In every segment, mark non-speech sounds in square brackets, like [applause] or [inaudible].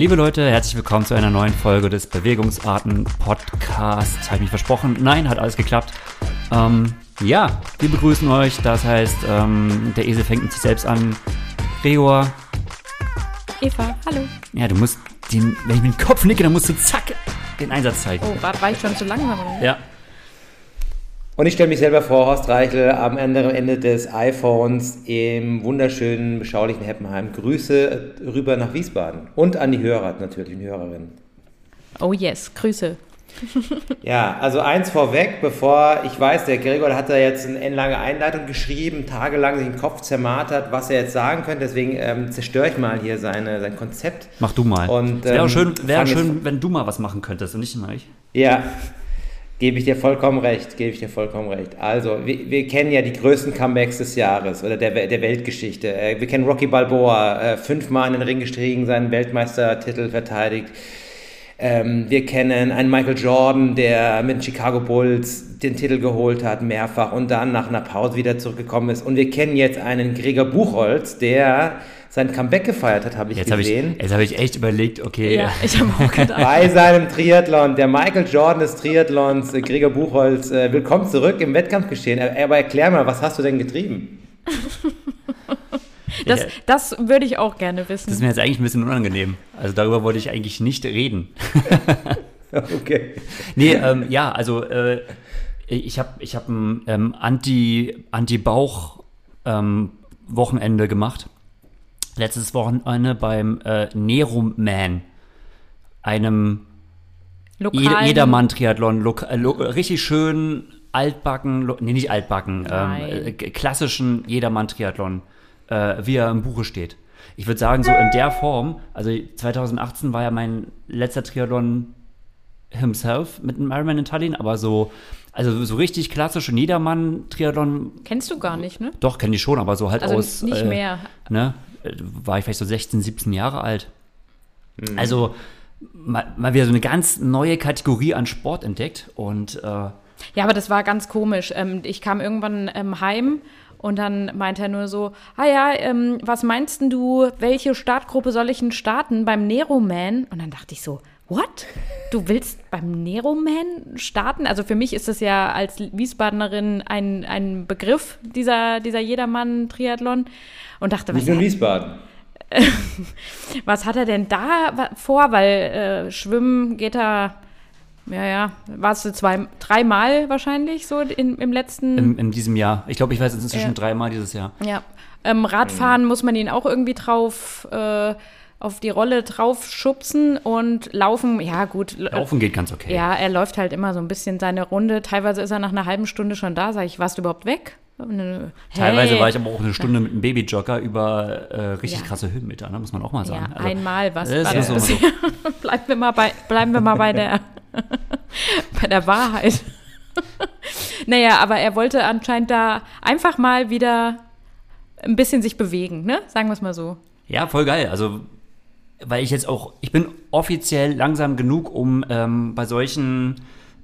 Liebe Leute, herzlich willkommen zu einer neuen Folge des Bewegungsarten Podcasts. Habe ich mich versprochen? Nein, hat alles geklappt. Ähm, ja, wir begrüßen euch. Das heißt, ähm, der Esel fängt mit sich selbst an. Gregor. Eva, hallo. Ja, du musst den, wenn ich mit dem Kopf nicke, dann musst du zack den Einsatz zeigen. Oh, war, war ich schon zu langsam? Oder? Ja. Und ich stelle mich selber vor, Horst Reichel, am anderen Ende des iPhones im wunderschönen, beschaulichen Heppenheim. Grüße rüber nach Wiesbaden und an die Hörer natürlich und Hörerinnen. Oh yes, Grüße. [laughs] Ja, also eins vorweg, bevor ich weiß, der Gregor hat da jetzt eine lange Einleitung geschrieben, tagelang sich den Kopf zermartert, was er jetzt sagen könnte. Deswegen ähm, zerstöre ich mal hier seine, sein Konzept. Mach du mal. Und, wäre ähm, schön, wär schön wenn du mal was machen könntest und nicht immer ich. Ja, gebe ich dir vollkommen recht, gebe ich dir vollkommen recht. Also, wir, wir kennen ja die größten Comebacks des Jahres oder der, der Weltgeschichte. Äh, Wir kennen Rocky Balboa, äh, fünfmal in den Ring gestiegen, seinen Weltmeistertitel verteidigt. Ähm, wir kennen einen Michael Jordan, der mit den Chicago Bulls den Titel geholt hat, mehrfach und dann nach einer Pause wieder zurückgekommen ist. Und wir kennen jetzt einen Gregor Buchholz, der sein Comeback gefeiert hat, habe ich Jetzt habe ich, gesehen. jetzt hab ich echt überlegt, okay, Ja, ich habe auch gedacht. [laughs] bei seinem Triathlon, der Michael Jordan des Triathlons, äh, Gregor Buchholz, äh, willkommen zurück im Wettkampfgeschehen. Aber erklär mal, was hast du denn getrieben? [laughs] Das, das würde ich auch gerne das ist wissen. mir jetzt eigentlich ein bisschen unangenehm. Also darüber wollte ich eigentlich nicht reden. [laughs] Okay. Nee, ähm, ja, also äh, ich habe ich hab ein ähm, Anti- Anti-Bauch-Wochenende gemacht. Letztes Wochenende beim äh, Nerum-Man, einem Jeder, Lokalen- Jedermann-Triathlon, äh, lo richtig schön altbacken, lo nee, nicht altbacken, ähm, äh, klassischen Jedermann-Triathlon, äh, wie er im Buche steht. Ich würde sagen, so in der Form, also 2018 war ja mein letzter Triathlon himself mit einem Ironman in Tallinn, aber so, also so richtig klassischen Jedermann-Triathlon, Kennst du gar nicht, ne? doch, kenne ich schon, aber so halt Also aus. nicht äh, mehr. Ne, äh, war ich vielleicht so 16, 17 Jahre alt. Also mal, mal wieder so eine ganz neue Kategorie an Sport entdeckt und äh, Ja, aber das war ganz komisch. Ähm, ich kam irgendwann ähm, heim und dann meinte er nur so, ah ja, ähm, was meinst denn du, welche Startgruppe soll ich denn starten beim Nero-Man? Und dann dachte ich so, what? Du willst beim Nero-Man starten? Also für mich ist das ja als Wiesbadenerin ein, ein Begriff, dieser, dieser Jedermann-Triathlon. Und dachte, was, Nicht nur in Wiesbaden. [laughs] was hat er denn da vor? Weil äh, Schwimmen geht er, ja, ja, warst du zwei, dreimal wahrscheinlich so in, im letzten in, in diesem Jahr, ich glaube, ich weiß es inzwischen Ja. dreimal dieses Jahr. Ja. Ähm, Radfahren muss man ihn auch irgendwie drauf, äh, auf die Rolle drauf schubsen und laufen, ja gut. l- Laufen geht ganz okay. Ja, er läuft halt immer so ein bisschen seine Runde. Teilweise ist er nach einer halben Stunde schon da. Sag ich, warst du überhaupt weg? Nö. Teilweise Hey. war ich aber auch eine Stunde mit einem Babyjogger über äh, richtig Ja. krasse Höhenmeter, ne? muss man auch mal sagen. Ja, Also, einmal was. ist das so- [laughs] bleiben wir mal bei, bleiben wir mal bei der, [laughs] bei der Wahrheit. [laughs] naja, aber er wollte anscheinend da einfach mal wieder ein bisschen sich bewegen, ne? Sagen wir es mal so. Ja, voll geil. Also, weil ich jetzt auch, ich bin offiziell langsam genug, um ähm, bei solchen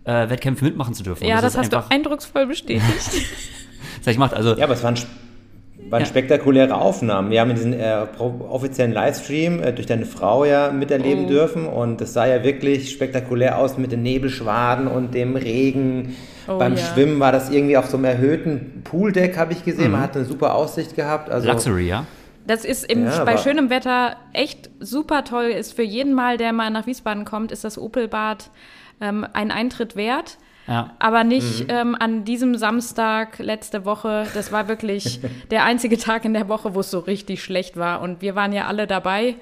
äh, Wettkämpfen mitmachen zu dürfen. Ja, das, ist hast einfach, du eindrucksvoll bestätigt. [laughs] [laughs] Das ich gemacht. Also, Ja, aber es waren, waren Ja. spektakuläre Aufnahmen. Wir haben diesen äh, offiziellen Livestream äh, durch deine Frau ja miterleben Oh. dürfen und es sah ja wirklich spektakulär aus mit den Nebelschwaden und dem Regen. Oh, Beim ja. Schwimmen war das irgendwie auf so einem erhöhten Pooldeck, habe ich gesehen. Man hat eine super Aussicht gehabt. Also, Luxury, ja. Das ist im, Ja, bei schönem Wetter echt super toll. Ist für jeden Mal, der mal nach Wiesbaden kommt, ist das Opelbad ähm, ein Eintritt wert. Ja. Aber nicht ähm, an diesem Samstag letzte Woche. Das war wirklich [laughs] der einzige Tag in der Woche, wo es so richtig schlecht war. Und wir waren ja alle dabei.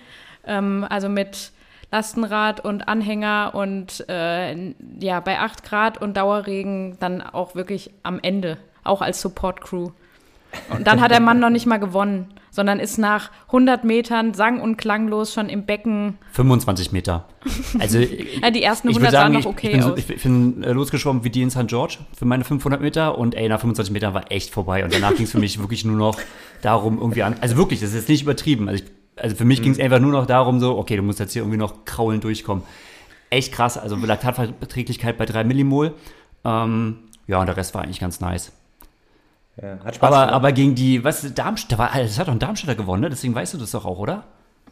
Ähm, also mit Lastenrad und Anhänger und äh, ja, bei 8 Grad und Dauerregen dann auch wirklich am Ende, auch als Support-Crew. Und dann hat der Mann noch nicht mal gewonnen, sondern ist nach 100 Metern sang- und klanglos schon im Becken. 25 Meter. Also, [laughs] Ja, die ersten ich 100 würde sagen, sahen noch okay ich bin, aus. ich bin äh, losgeschwommen wie die in St. George für meine 500 Meter und ey, nach 25 Metern war echt vorbei und danach ging es für mich wirklich nur noch darum, irgendwie an, also wirklich, das ist jetzt nicht übertrieben, also, ich, also für mich ging es einfach nur noch darum so, okay, du musst jetzt hier irgendwie noch kraulen durchkommen. Echt krass, also Laktatverträglichkeit bei 3 Millimol, ähm, ja, und der Rest war eigentlich ganz nice. Ja, hat Spaß Aber, gemacht. aber gegen die, was, Darmstadt, da war, das hat doch ein Darmstädter gewonnen, ne? deswegen weißt du das doch auch, oder?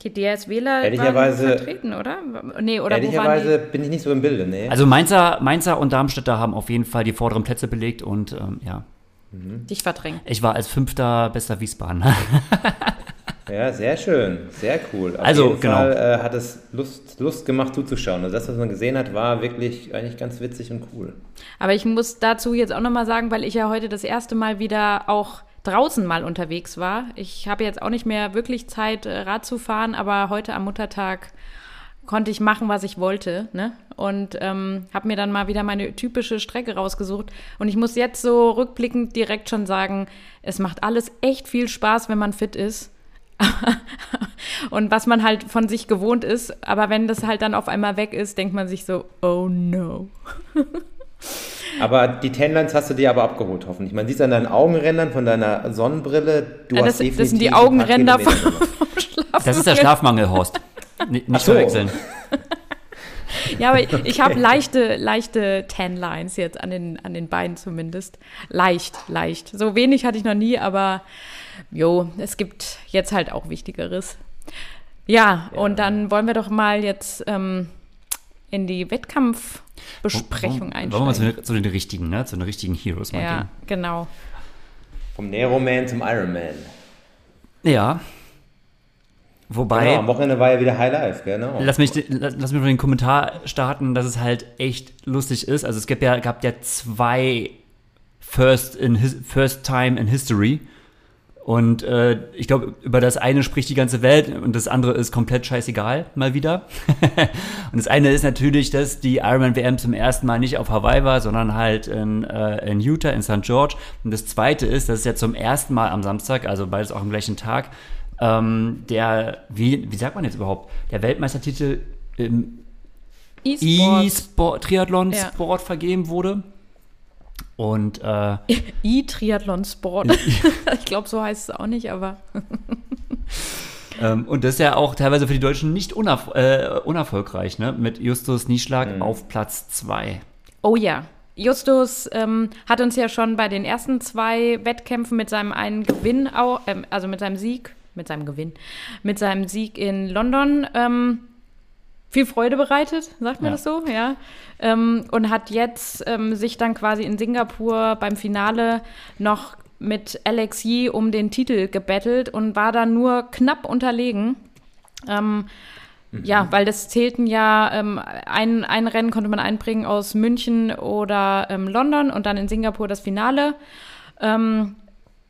Die DSWler Ehrlicherweise- waren vertreten, oder? Nee, oder wo waren Ehrlicherweise bin ich nicht so im Bilde, nee. Also Mainzer, Mainzer und Darmstädter haben auf jeden die vorderen Plätze belegt und ähm, ja, die dich verdrängt? ich war als fünfter bester Wiesbaden. [laughs] Ja, sehr schön, sehr cool. Auf Also, jeden genau. Fall äh, hat es Lust, Lust gemacht zuzuschauen. Also das, was man gesehen hat, war wirklich eigentlich ganz witzig und cool. Aber ich muss dazu jetzt auch nochmal sagen, weil ich ja heute das erste Mal wieder auch draußen mal unterwegs war. Ich habe jetzt auch nicht mehr wirklich Zeit, äh, Rad zu fahren, aber heute am Muttertag konnte ich machen, was ich wollte. Ne? Und ähm, habe mir dann mal wieder meine typische Strecke rausgesucht. Und ich muss jetzt so rückblickend direkt schon sagen, es macht alles echt viel Spaß, wenn man fit ist. [laughs] Und was man halt von sich gewohnt ist, aber wenn das halt dann auf einmal weg ist, denkt man sich so, oh no. Aber die Tenlines hast du dir aber abgeholt, hoffentlich. Man sieht es an deinen Augenrändern von deiner Sonnenbrille. Du Ja, hast das, das sind die definitiv Augenränder vom, Schlafen. Das ist der Schlafmangel, Horst. Nicht so. verwechseln. [laughs] Ja, aber ich, ich habe leichte, leichte Tan-Lines jetzt an den, an den Beinen zumindest. Leicht, leicht. So wenig hatte ich noch nie, aber jo, es gibt jetzt halt auch Wichtigeres. Ja, und dann wollen wir doch mal jetzt ähm, in die Wettkampfbesprechung Wollen wir einsteigen. mal zu, den- zu den richtigen, ne? Zu den richtigen Heroes mal ja, genau. Vom Nero-Man zum Iron-Man. gehen. Ja. Wobei. Genau, am Wochenende war ja wieder High Life, genau. Lass mich, lass lass mich noch den Kommentar starten, dass es halt echt lustig ist. Also es gab ja, gab ja zwei First, in his, First Time in History. Und äh, ich glaube, über das eine spricht die ganze Welt und das andere ist komplett scheißegal, mal wieder. [laughs] und das eine ist natürlich, dass die Ironman WM zum ersten Mal nicht auf Hawaii war, sondern halt in, äh, in Utah, in St. George. Und das zweite ist, dass es ja zum ersten Mal am Samstag, also beides auch am gleichen Tag, ähm, der, wie, wie sagt man jetzt überhaupt, der Weltmeistertitel im E-Sport. E-Sport, Triathlon Ja. Sport vergeben wurde. Und äh, [laughs] E-Triathlon-Sport. [laughs] ich glaube, so heißt es auch nicht, aber Ähm, und das ist ja auch teilweise für die Deutschen nicht unerf äh, unerfolgreich, ne? Mit Justus Nieschlag auf Platz 2. Oh ja. Justus ähm, hat uns ja schon bei den ersten zwei Wettkämpfen mit seinem einen Gewinn, au- ähm, also mit seinem Sieg, mit seinem Gewinn, mit seinem Sieg in London ähm, viel Freude bereitet, sagt man Ja. das so, ja. Ähm, und hat jetzt ähm, sich dann quasi in Singapur beim Finale noch mit Alex Yee um den Titel gebettelt und war dann nur knapp unterlegen. Ähm, ja, weil das zählten ja, ähm, ein, ein Rennen konnte man einbringen aus München oder ähm, London und dann in Singapur das Finale. Ähm,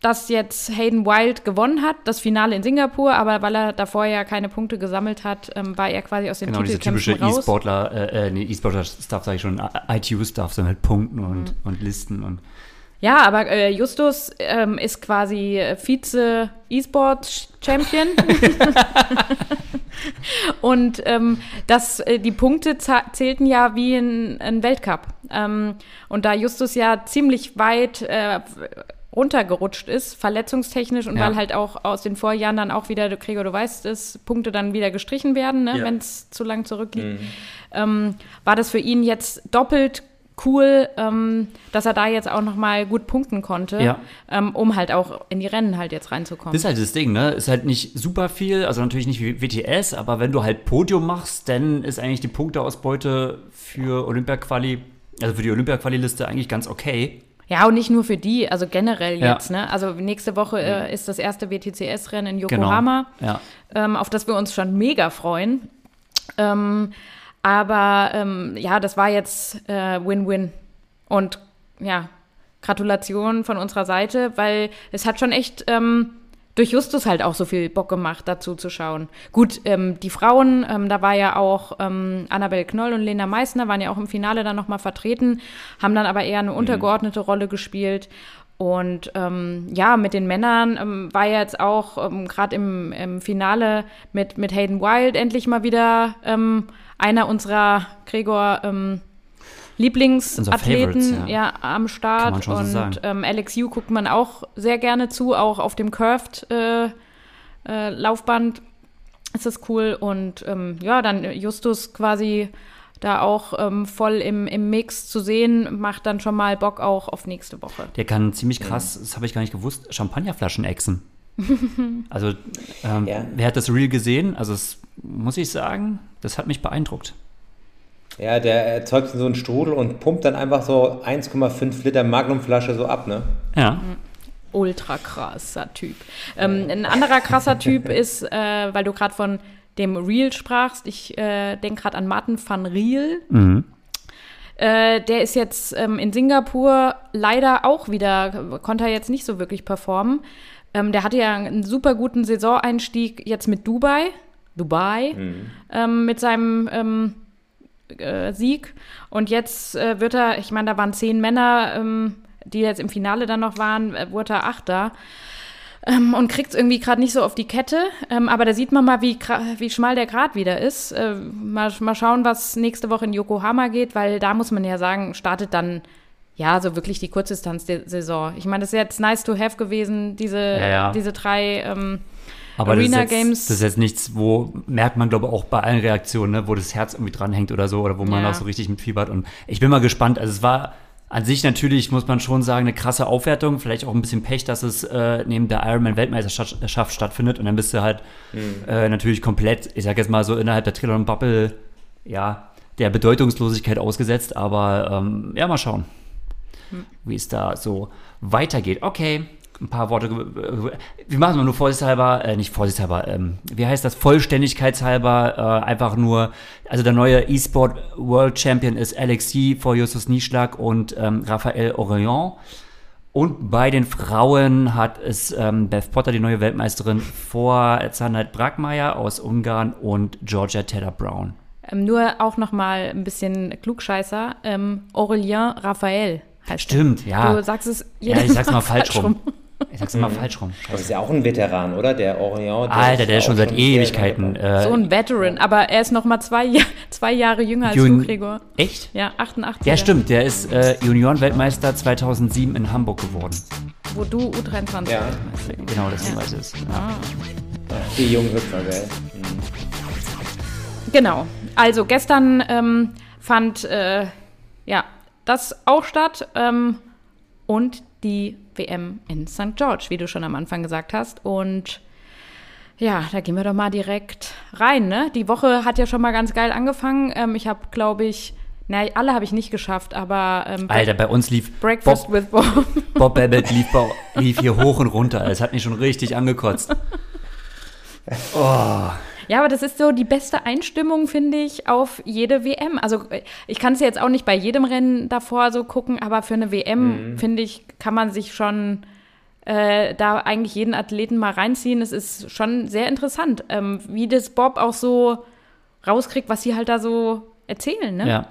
dass jetzt Hayden Wild gewonnen hat, das Finale in Singapur, aber weil er davor ja keine Punkte gesammelt hat, ähm, war er quasi aus den Genau, diese Titelkämpfen typische raus. E-Sportler, äh, äh, nee, E-Sportler-Stuff sage ich schon, ITU-Stuff, so mit Punkten Mhm. und, und Listen und Ja, aber äh, Justus ähm, ist quasi äh, Vize-E-Sport-Champion. [laughs] Und ähm, das, äh, die Punkte zählten ja wie ein, ein Weltcup. Ähm, und da Justus ja ziemlich weit äh, runtergerutscht ist, verletzungstechnisch und Ja. weil halt auch aus den Vorjahren dann auch wieder, du Gregor, du weißt es, Punkte dann wieder gestrichen werden, ne, Ja. wenn es zu lang zurückliegt, ähm, war das für ihn jetzt doppelt cool, ähm, dass er da jetzt auch noch mal gut punkten konnte, Ja. ähm, um halt auch in die Rennen halt jetzt reinzukommen. Das ist halt das Ding, ne? Ist halt nicht super viel, also natürlich nicht wie WTS, aber wenn du halt Podium machst, dann ist eigentlich die Punkteausbeute für Olympia-Quali, also für die Olympia-Quali-Liste eigentlich ganz okay. Ja, und nicht nur für die, also generell Ja. jetzt. Ne? Also nächste Woche äh, ist das erste WTCS-Rennen in Genau. Yokohama, Ja. ähm, auf das wir uns schon mega freuen. Ähm, aber ähm, ja, das war jetzt äh, Win-Win. Und ja, Gratulation von unserer Seite, weil es hat schon echt ähm, durch Justus halt auch so viel Bock gemacht, dazu zu schauen. Gut, ähm, die Frauen, ähm, da war ja auch ähm, Annabel Knoll und Lena Meissner, waren ja auch im Finale dann nochmal vertreten, haben dann aber eher eine untergeordnete Rolle gespielt. Und ähm, ja, mit den Männern ähm, war ja jetzt auch ähm, gerade im, im Finale mit, mit Hayden Wild endlich mal wieder ähm, einer unserer Gregor ähm, Lieblingsathleten ja. ja. am Start. Kann man schon so und sagen. ähm, Alex Yu guckt man auch sehr gerne zu, auch auf dem Curved äh, äh, Laufband ist das cool. Und ähm, ja, dann Justus quasi da auch ähm, voll im, im Mix zu sehen, macht dann schon mal Bock auch auf nächste Woche. Der kann ziemlich krass, das habe ich gar nicht gewusst, Champagnerflaschen exen. [laughs] also, ähm, ja. wer hat das Real gesehen? Also, das muss ich sagen, das hat mich beeindruckt. Ja, der erzeugt so einen Strudel und pumpt dann einfach so 1,5 Liter Magnumflasche so ab, ne? Ja. Mhm. Ultra krasser Typ. Ähm, ein anderer krasser Typ [laughs] ist, äh, weil du gerade von dem Real sprachst, ich äh, denke gerade an Martin van Riel. Mhm. Äh, der ist jetzt ähm, in Singapur leider auch wieder, konnte er jetzt nicht so wirklich performen. Ähm, der hatte ja einen super guten Saisoneinstieg jetzt mit Dubai. Dubai. Mhm. Ähm, mit seinem ähm, äh, Sieg. Und jetzt äh, wird er, ich meine, da waren zehn Männer, ähm, die jetzt im Finale dann noch waren, äh, wurde er Achter. Ähm, und kriegt es irgendwie gerade nicht so auf die Kette. Ähm, aber da sieht man mal, wie, wie schmal der Grad wieder ist. Äh, mal, mal schauen, was nächste Woche in Yokohama geht, weil da muss man ja sagen, startet dann ja, so wirklich die Kurzdistanz-Saison. Ich meine, das ist jetzt nice to have gewesen, diese, ja, ja. diese drei ähm, aber Arena das Games. Jetzt, das ist jetzt nichts, wo merkt man, glaube ich, auch bei allen Reaktionen, ne, wo das Herz irgendwie dranhängt oder so, oder wo man ja. auch so richtig mitfiebert. Und ich bin mal gespannt. Also es war an sich natürlich, muss man schon sagen, eine krasse Aufwertung. Vielleicht auch ein bisschen Pech, dass es äh, neben der Ironman-Weltmeisterschaft stattfindet. Und dann bist du halt mhm. äh, natürlich komplett, ich sag jetzt mal so, innerhalb der Triathlon-Bubble, ja, der Bedeutungslosigkeit ausgesetzt. Aber ähm, ja, mal schauen, mhm. wie es da so weitergeht. Okay, ein paar Worte. Wir machen es nur vorsichtshalber, äh, nicht vorsichtshalber, ähm, wie heißt das? Vollständigkeitshalber, äh, einfach nur. Also der neue E-Sport World Champion ist Alexis vor Justus Nieschlag und ähm, Raphael Orion. Und bei den Frauen hat es ähm, Beth Potter, die neue Weltmeisterin, vor Zanat Bragmeier aus Ungarn und Georgia Taylor Brown. Ähm, nur auch noch mal ein bisschen Klugscheißer. Ähm, Aurelien Raphael heißt Stimmt, der. ja. Du sagst es Ja, ich sag's mal falsch rum. Ich sag's immer mhm. falsch rum. Das ist ja auch ein Veteran, oder? Der Orient. Der Alter, der ist schon seit Ewigkeiten. Äh, so ein Veteran, aber er ist noch mal zwei, zwei Jahre jünger als Jun du, Gregor. Echt? Ja, 88. Ja, stimmt. Der ist äh, Junioren-Weltmeister 2007 in Hamburg geworden. Wo du U23 ja. Genau, das ja. weiß ich. Ja. Ah. Die jungen Hüpfer, gell? Mhm. Genau. Also gestern ähm, fand äh, ja das auch statt ähm, und die WM in St. George, wie du schon am Anfang gesagt hast. Und ja, da gehen wir doch mal direkt rein. Ne? Die Woche hat ja schon mal ganz geil angefangen. Ähm, ich habe, glaube ich, na, alle habe ich nicht geschafft, aber ähm, Alter, bei uns lief Breakfast Bob, with Bob. [laughs] Bob Babbitt lief, lief hier hoch und runter. Es hat mich schon richtig angekotzt. [laughs] Oh. Ja, aber das ist so die beste Einstimmung, finde ich, auf jede WM. Also ich kann es jetzt auch nicht bei jedem Rennen davor so gucken, aber für eine WM, mhm. finde ich, kann man sich schon äh, da eigentlich jeden Athleten mal reinziehen. Es ist schon sehr interessant, ähm, wie das Bob auch so rauskriegt, was sie halt da so erzählen. Ne? Ja.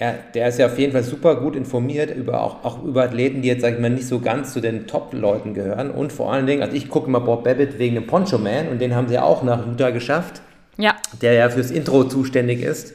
Ja, der ist ja auf jeden Fall super gut informiert über auch, auch über Athleten, die jetzt, sag ich mal, nicht so ganz zu den Top-Leuten gehören. Und vor allen Dingen, also ich gucke mal Bob Babbitt wegen dem Poncho Man und den haben sie ja auch nach Utah geschafft. Ja. Der ja fürs Intro zuständig ist.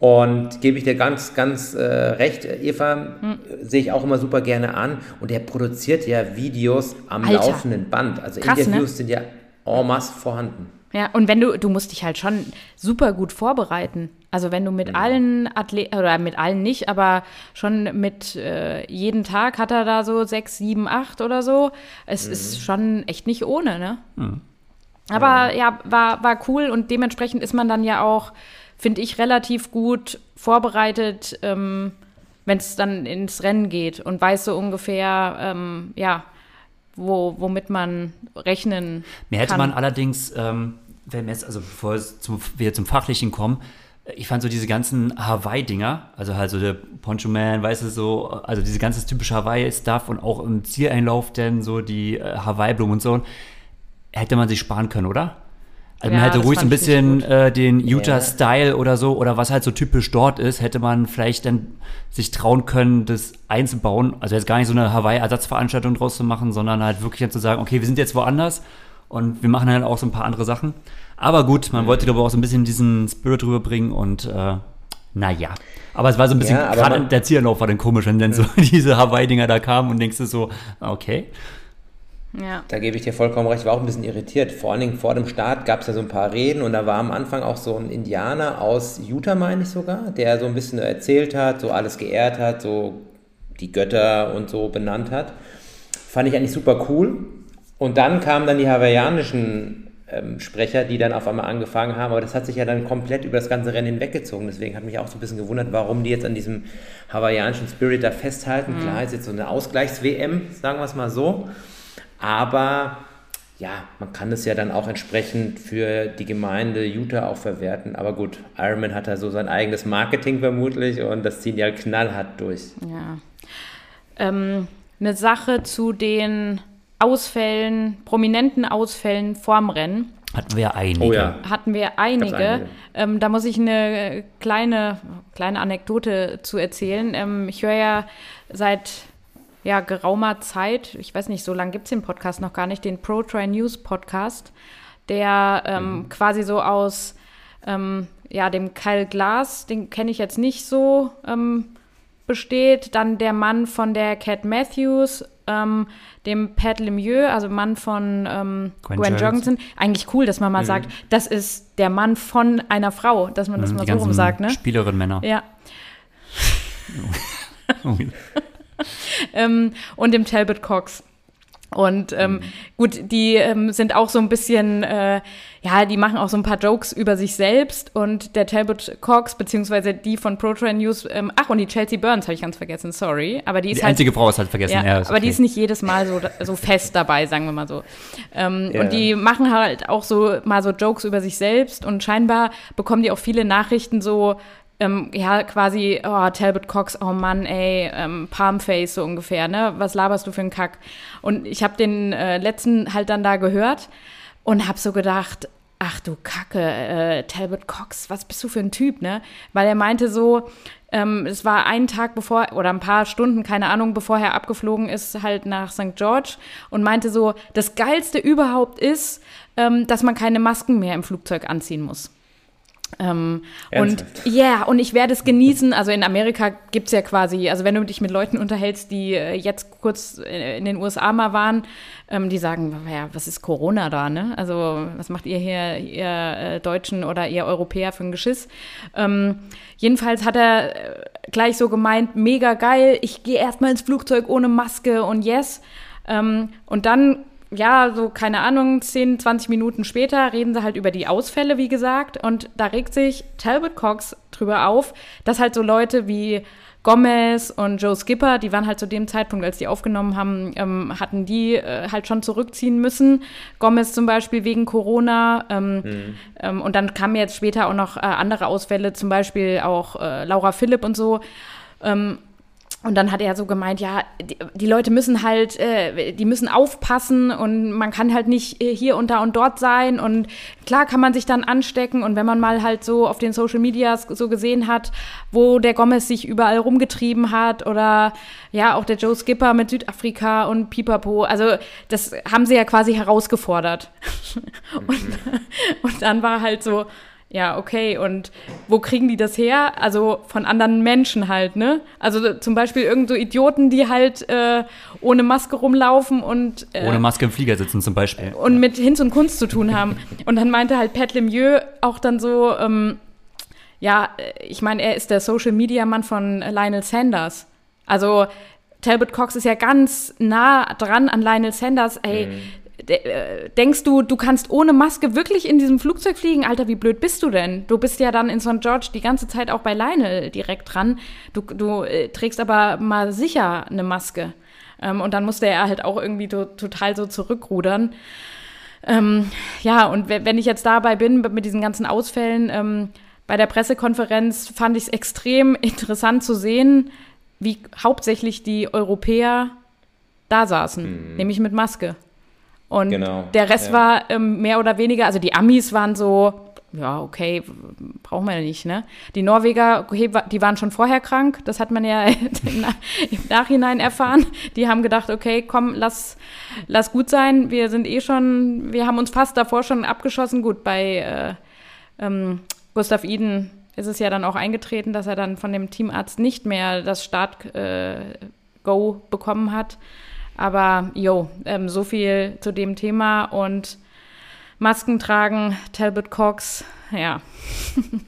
Und gebe ich dir ganz, ganz äh, recht, Eva, mhm. sehe ich auch immer super gerne an. Und der produziert ja Videos am Alter. laufenden Band. Also Krass, Interviews ne? sind ja en masse vorhanden. Ja, und wenn du, du musst dich halt schon super gut vorbereiten. Also wenn du mit mhm. allen Athleten, oder mit allen nicht, aber schon mit äh, jeden Tag hat er da so sechs, sieben, acht oder so. Es mhm. ist schon echt nicht ohne, ne? Mhm. Aber ja, war, war cool und dementsprechend ist man dann ja auch, finde ich, relativ gut vorbereitet, ähm, wenn es dann ins Rennen geht und weiß so ungefähr, ähm, ja, wo, womit man rechnen Mir hätte kann. man allerdings, ähm, wenn wir jetzt, also bevor zum, wir zum Fachlichen kommen, ich fand so diese ganzen Hawaii-Dinger, also halt so der Poncho Man, weißt du, so, also diese ganze typische Hawaii-Stuff und auch im Zieleinlauf denn so die äh, Hawaii-Blumen und so, hätte man sich sparen können, oder? Also ja, man hätte ruhig so ein bisschen äh, den Utah-Style oder so, oder was halt so typisch dort ist, hätte man vielleicht dann sich trauen können, das einzubauen. Also jetzt gar nicht so eine Hawaii-Ersatzveranstaltung draus zu machen, sondern halt wirklich dann zu sagen, okay, wir sind jetzt woanders und wir machen halt auch so ein paar andere Sachen. Aber gut, man wollte, glaube ich, auch so ein bisschen diesen Spirit rüberbringen und äh, naja. Aber es war so ein bisschen, ja, gerade der Zierlauf war dann komisch, wenn dann so [laughs] diese Hawaii-Dinger da kamen und denkst du so, okay. Ja. Da gebe ich dir vollkommen recht, ich war auch ein bisschen irritiert. Vor allen Dingen vor dem Start gab es ja so ein paar Reden und da war am Anfang auch so ein Indianer aus Utah, meine ich sogar, der so ein bisschen erzählt hat, so alles geehrt hat, so die Götter und so benannt hat. Fand ich eigentlich super cool. Und dann kamen dann die hawaiianischen ähm, Sprecher, die dann auf einmal angefangen haben, aber das hat sich ja dann komplett über das ganze Rennen hinweggezogen. Deswegen hat mich auch so ein bisschen gewundert, warum die jetzt an diesem hawaiianischen Spirit da festhalten. Mhm. Klar, ist jetzt so eine Ausgleichs-WM, sagen wir es mal so. Aber ja, man kann es ja dann auch entsprechend für die Gemeinde Utah auch verwerten. Aber gut, Ironman hat da so sein eigenes Marketing vermutlich und das ziehen die halt knallhart durch. Ja. Ähm, eine Sache zu den Ausfällen, prominenten Ausfällen vorm Rennen. Hatten wir einige. Oh ja. Hatten wir einige. einige. Ähm, da muss ich eine kleine, kleine Anekdote zu erzählen. Ähm, ich höre ja seit ja, geraumer Zeit, ich weiß nicht, so lange gibt es den Podcast noch gar nicht, den Pro Try News Podcast, der ähm, mhm. quasi so aus ähm, ja, dem Kyle Glass, den kenne ich jetzt nicht so, ähm, besteht. Dann der Mann von der Cat Matthews, ähm, dem Pat Lemieux, also Mann von ähm, Gwen, Gwen Jorgensen. Eigentlich cool, dass man mal mhm. sagt, das ist der Mann von einer Frau, dass man das mhm, mal so rum sagt. Ne? Spielerin Männer. Ja. [laughs] [laughs] ähm, und dem Talbot Cox. Und ähm, mhm. gut, die ähm, sind auch so ein bisschen, äh, ja, die machen auch so ein paar Jokes über sich selbst. Und der Talbot Cox, beziehungsweise die von ProTrain News, ähm, ach, und die Chelsea Burns habe ich ganz vergessen, sorry. Aber die ist die halt, einzige Frau ist halt vergessen, ja. ja aber okay. die ist nicht jedes Mal so, so fest dabei, sagen wir mal so. Ähm, yeah. Und die machen halt auch so mal so Jokes über sich selbst. Und scheinbar bekommen die auch viele Nachrichten so, ähm, ja, quasi, oh, Talbot Cox, oh Mann, ey, ähm, Palmface so ungefähr, ne? Was laberst du für einen Kack? Und ich habe den äh, letzten halt dann da gehört und habe so gedacht, ach du Kacke, äh, Talbot Cox, was bist du für ein Typ, ne? Weil er meinte so, ähm, es war einen Tag bevor, oder ein paar Stunden, keine Ahnung, bevor er abgeflogen ist, halt nach St. George und meinte so, das Geilste überhaupt ist, ähm, dass man keine Masken mehr im Flugzeug anziehen muss. Ähm, und ja, yeah, und ich werde es genießen. Also in Amerika gibt es ja quasi, also wenn du dich mit Leuten unterhältst, die äh, jetzt kurz äh, in den USA mal waren, ähm, die sagen, ja, was ist Corona da, ne? Also was macht ihr hier, ihr äh, Deutschen oder ihr Europäer für ein Geschiss? Ähm, jedenfalls hat er gleich so gemeint, mega geil, ich gehe erstmal ins Flugzeug ohne Maske und yes. Ähm, und dann ja, so keine Ahnung, 10, 20 Minuten später reden sie halt über die Ausfälle, wie gesagt. Und da regt sich Talbot Cox drüber auf, dass halt so Leute wie Gomez und Joe Skipper, die waren halt zu dem Zeitpunkt, als die aufgenommen haben, ähm, hatten die äh, halt schon zurückziehen müssen. Gomez zum Beispiel wegen Corona. Ähm, mhm. ähm, und dann kamen jetzt später auch noch äh, andere Ausfälle, zum Beispiel auch äh, Laura Philipp und so. Ähm, und dann hat er so gemeint, ja, die, die Leute müssen halt, äh, die müssen aufpassen und man kann halt nicht äh, hier und da und dort sein. Und klar kann man sich dann anstecken. Und wenn man mal halt so auf den Social Medias so gesehen hat, wo der Gomez sich überall rumgetrieben hat oder ja, auch der Joe Skipper mit Südafrika und Pipapo, also das haben sie ja quasi herausgefordert. [laughs] und, und dann war halt so, ja, okay. Und wo kriegen die das her? Also von anderen Menschen halt, ne? Also zum Beispiel irgend so Idioten, die halt äh, ohne Maske rumlaufen und äh, ohne Maske im Flieger sitzen zum Beispiel. Und mit Hinz und Kunst zu tun haben. und dann meinte halt Pat Lemieux auch dann so, ähm, ja, ich meine, er ist der Social Media Mann von Lionel Sanders. Also Talbot Cox ist ja ganz nah dran an Lionel Sanders. Ey, mhm äh, denkst du, du kannst ohne Maske wirklich in diesem Flugzeug fliegen? Alter, wie blöd bist du denn? Du bist ja dann in St. George die ganze Zeit auch bei Leine direkt dran. Du, du äh, trägst aber mal sicher eine Maske. Ähm, und dann musste er halt auch irgendwie to total so zurückrudern. Ähm, ja, und wenn ich jetzt dabei bin mit diesen ganzen Ausfällen, ähm, bei der Pressekonferenz fand ich es extrem interessant zu sehen, wie hauptsächlich die Europäer da saßen, mhm. nämlich mit Maske. Und genau, der Rest ja. war ähm, mehr oder weniger, also die Amis waren so, ja, okay, brauchen wir ja nicht, ne? Die Norweger, okay, die waren schon vorher krank, das hat man ja [laughs] im Nachhinein erfahren. Die haben gedacht, okay, komm, lass, lass gut sein, wir sind eh schon, wir haben uns fast davor schon abgeschossen. Gut, bei äh, ähm, Gustav Iden ist es ja dann auch eingetreten, dass er dann von dem Teamarzt nicht mehr das Start-Go äh, bekommen hat. Aber jo, ähm, so viel zu dem Thema und Masken tragen, Talbot Cox, ja. [laughs]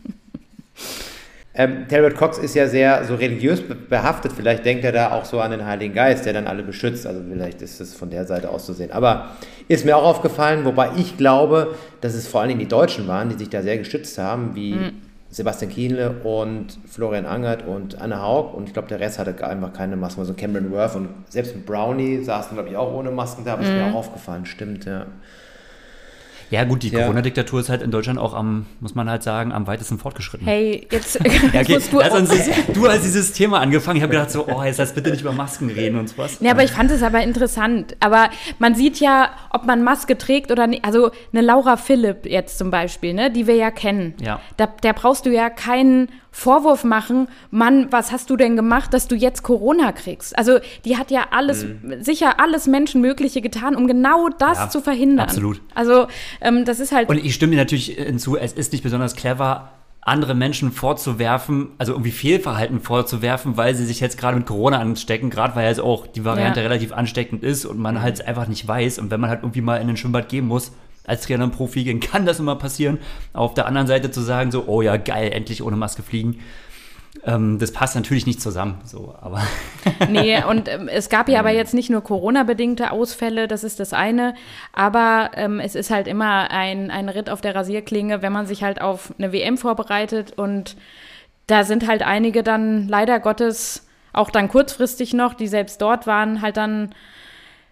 Ähm, Talbot Cox ist ja sehr so religiös behaftet. Vielleicht denkt er da auch so an den Heiligen Geist, der dann alle beschützt. Also vielleicht ist es von der Seite aus zu sehen. Aber ist mir auch aufgefallen, wobei ich glaube, dass es vor allen Dingen die Deutschen waren, die sich da sehr geschützt haben, wie mhm. Sebastian Kienle und Florian Angert und Anne Haug. Und ich glaube, der Rest hatte einfach keine Masken. Also Cameron Worth und selbst Brownie saßen, glaube ich, auch ohne Masken da. Aber mhm. ist mir auch aufgefallen. Stimmt, ja. Ja, gut, die ja. Corona-Diktatur ist halt in Deutschland auch am, muss man halt sagen, am weitesten fortgeschritten. Hey, jetzt, [laughs] [laughs] ja, okay. du, Lass uns du hast dieses Thema angefangen. Ich habe gedacht so, oh, jetzt lass bitte nicht über Masken reden und sowas. Ja, aber ich fand es aber interessant. Aber man sieht ja, ob man Maske trägt oder nicht. Also eine Laura Philipp jetzt zum Beispiel, ne, die wir ja kennen. Ja. Da, der brauchst du ja keinen Vorwurf machen, Mann, was hast du denn gemacht, dass du jetzt Corona kriegst? Also die hat ja alles, mhm. sicher alles Menschenmögliche getan, um genau das ja, zu verhindern. Absolut. Also ähm, das ist halt. Und ich stimme dir natürlich hinzu, es ist nicht besonders clever, andere Menschen vorzuwerfen, also irgendwie Fehlverhalten vorzuwerfen, weil sie sich jetzt gerade mit Corona anstecken, gerade weil jetzt auch die Variante ja. relativ ansteckend ist und man halt einfach nicht weiß. Und wenn man halt irgendwie mal in den Schwimmbad gehen muss, als Trainer und Profi gehen, kann das immer passieren. Auf der anderen Seite zu sagen, so, oh ja, geil, endlich ohne Maske fliegen. Ähm, das passt natürlich nicht zusammen, so, aber. [laughs] nee, und ähm, es gab ja aber jetzt nicht nur Corona-bedingte Ausfälle, das ist das eine, aber ähm, es ist halt immer ein, ein Ritt auf der Rasierklinge, wenn man sich halt auf eine WM vorbereitet und da sind halt einige dann leider Gottes auch dann kurzfristig noch, die selbst dort waren, halt dann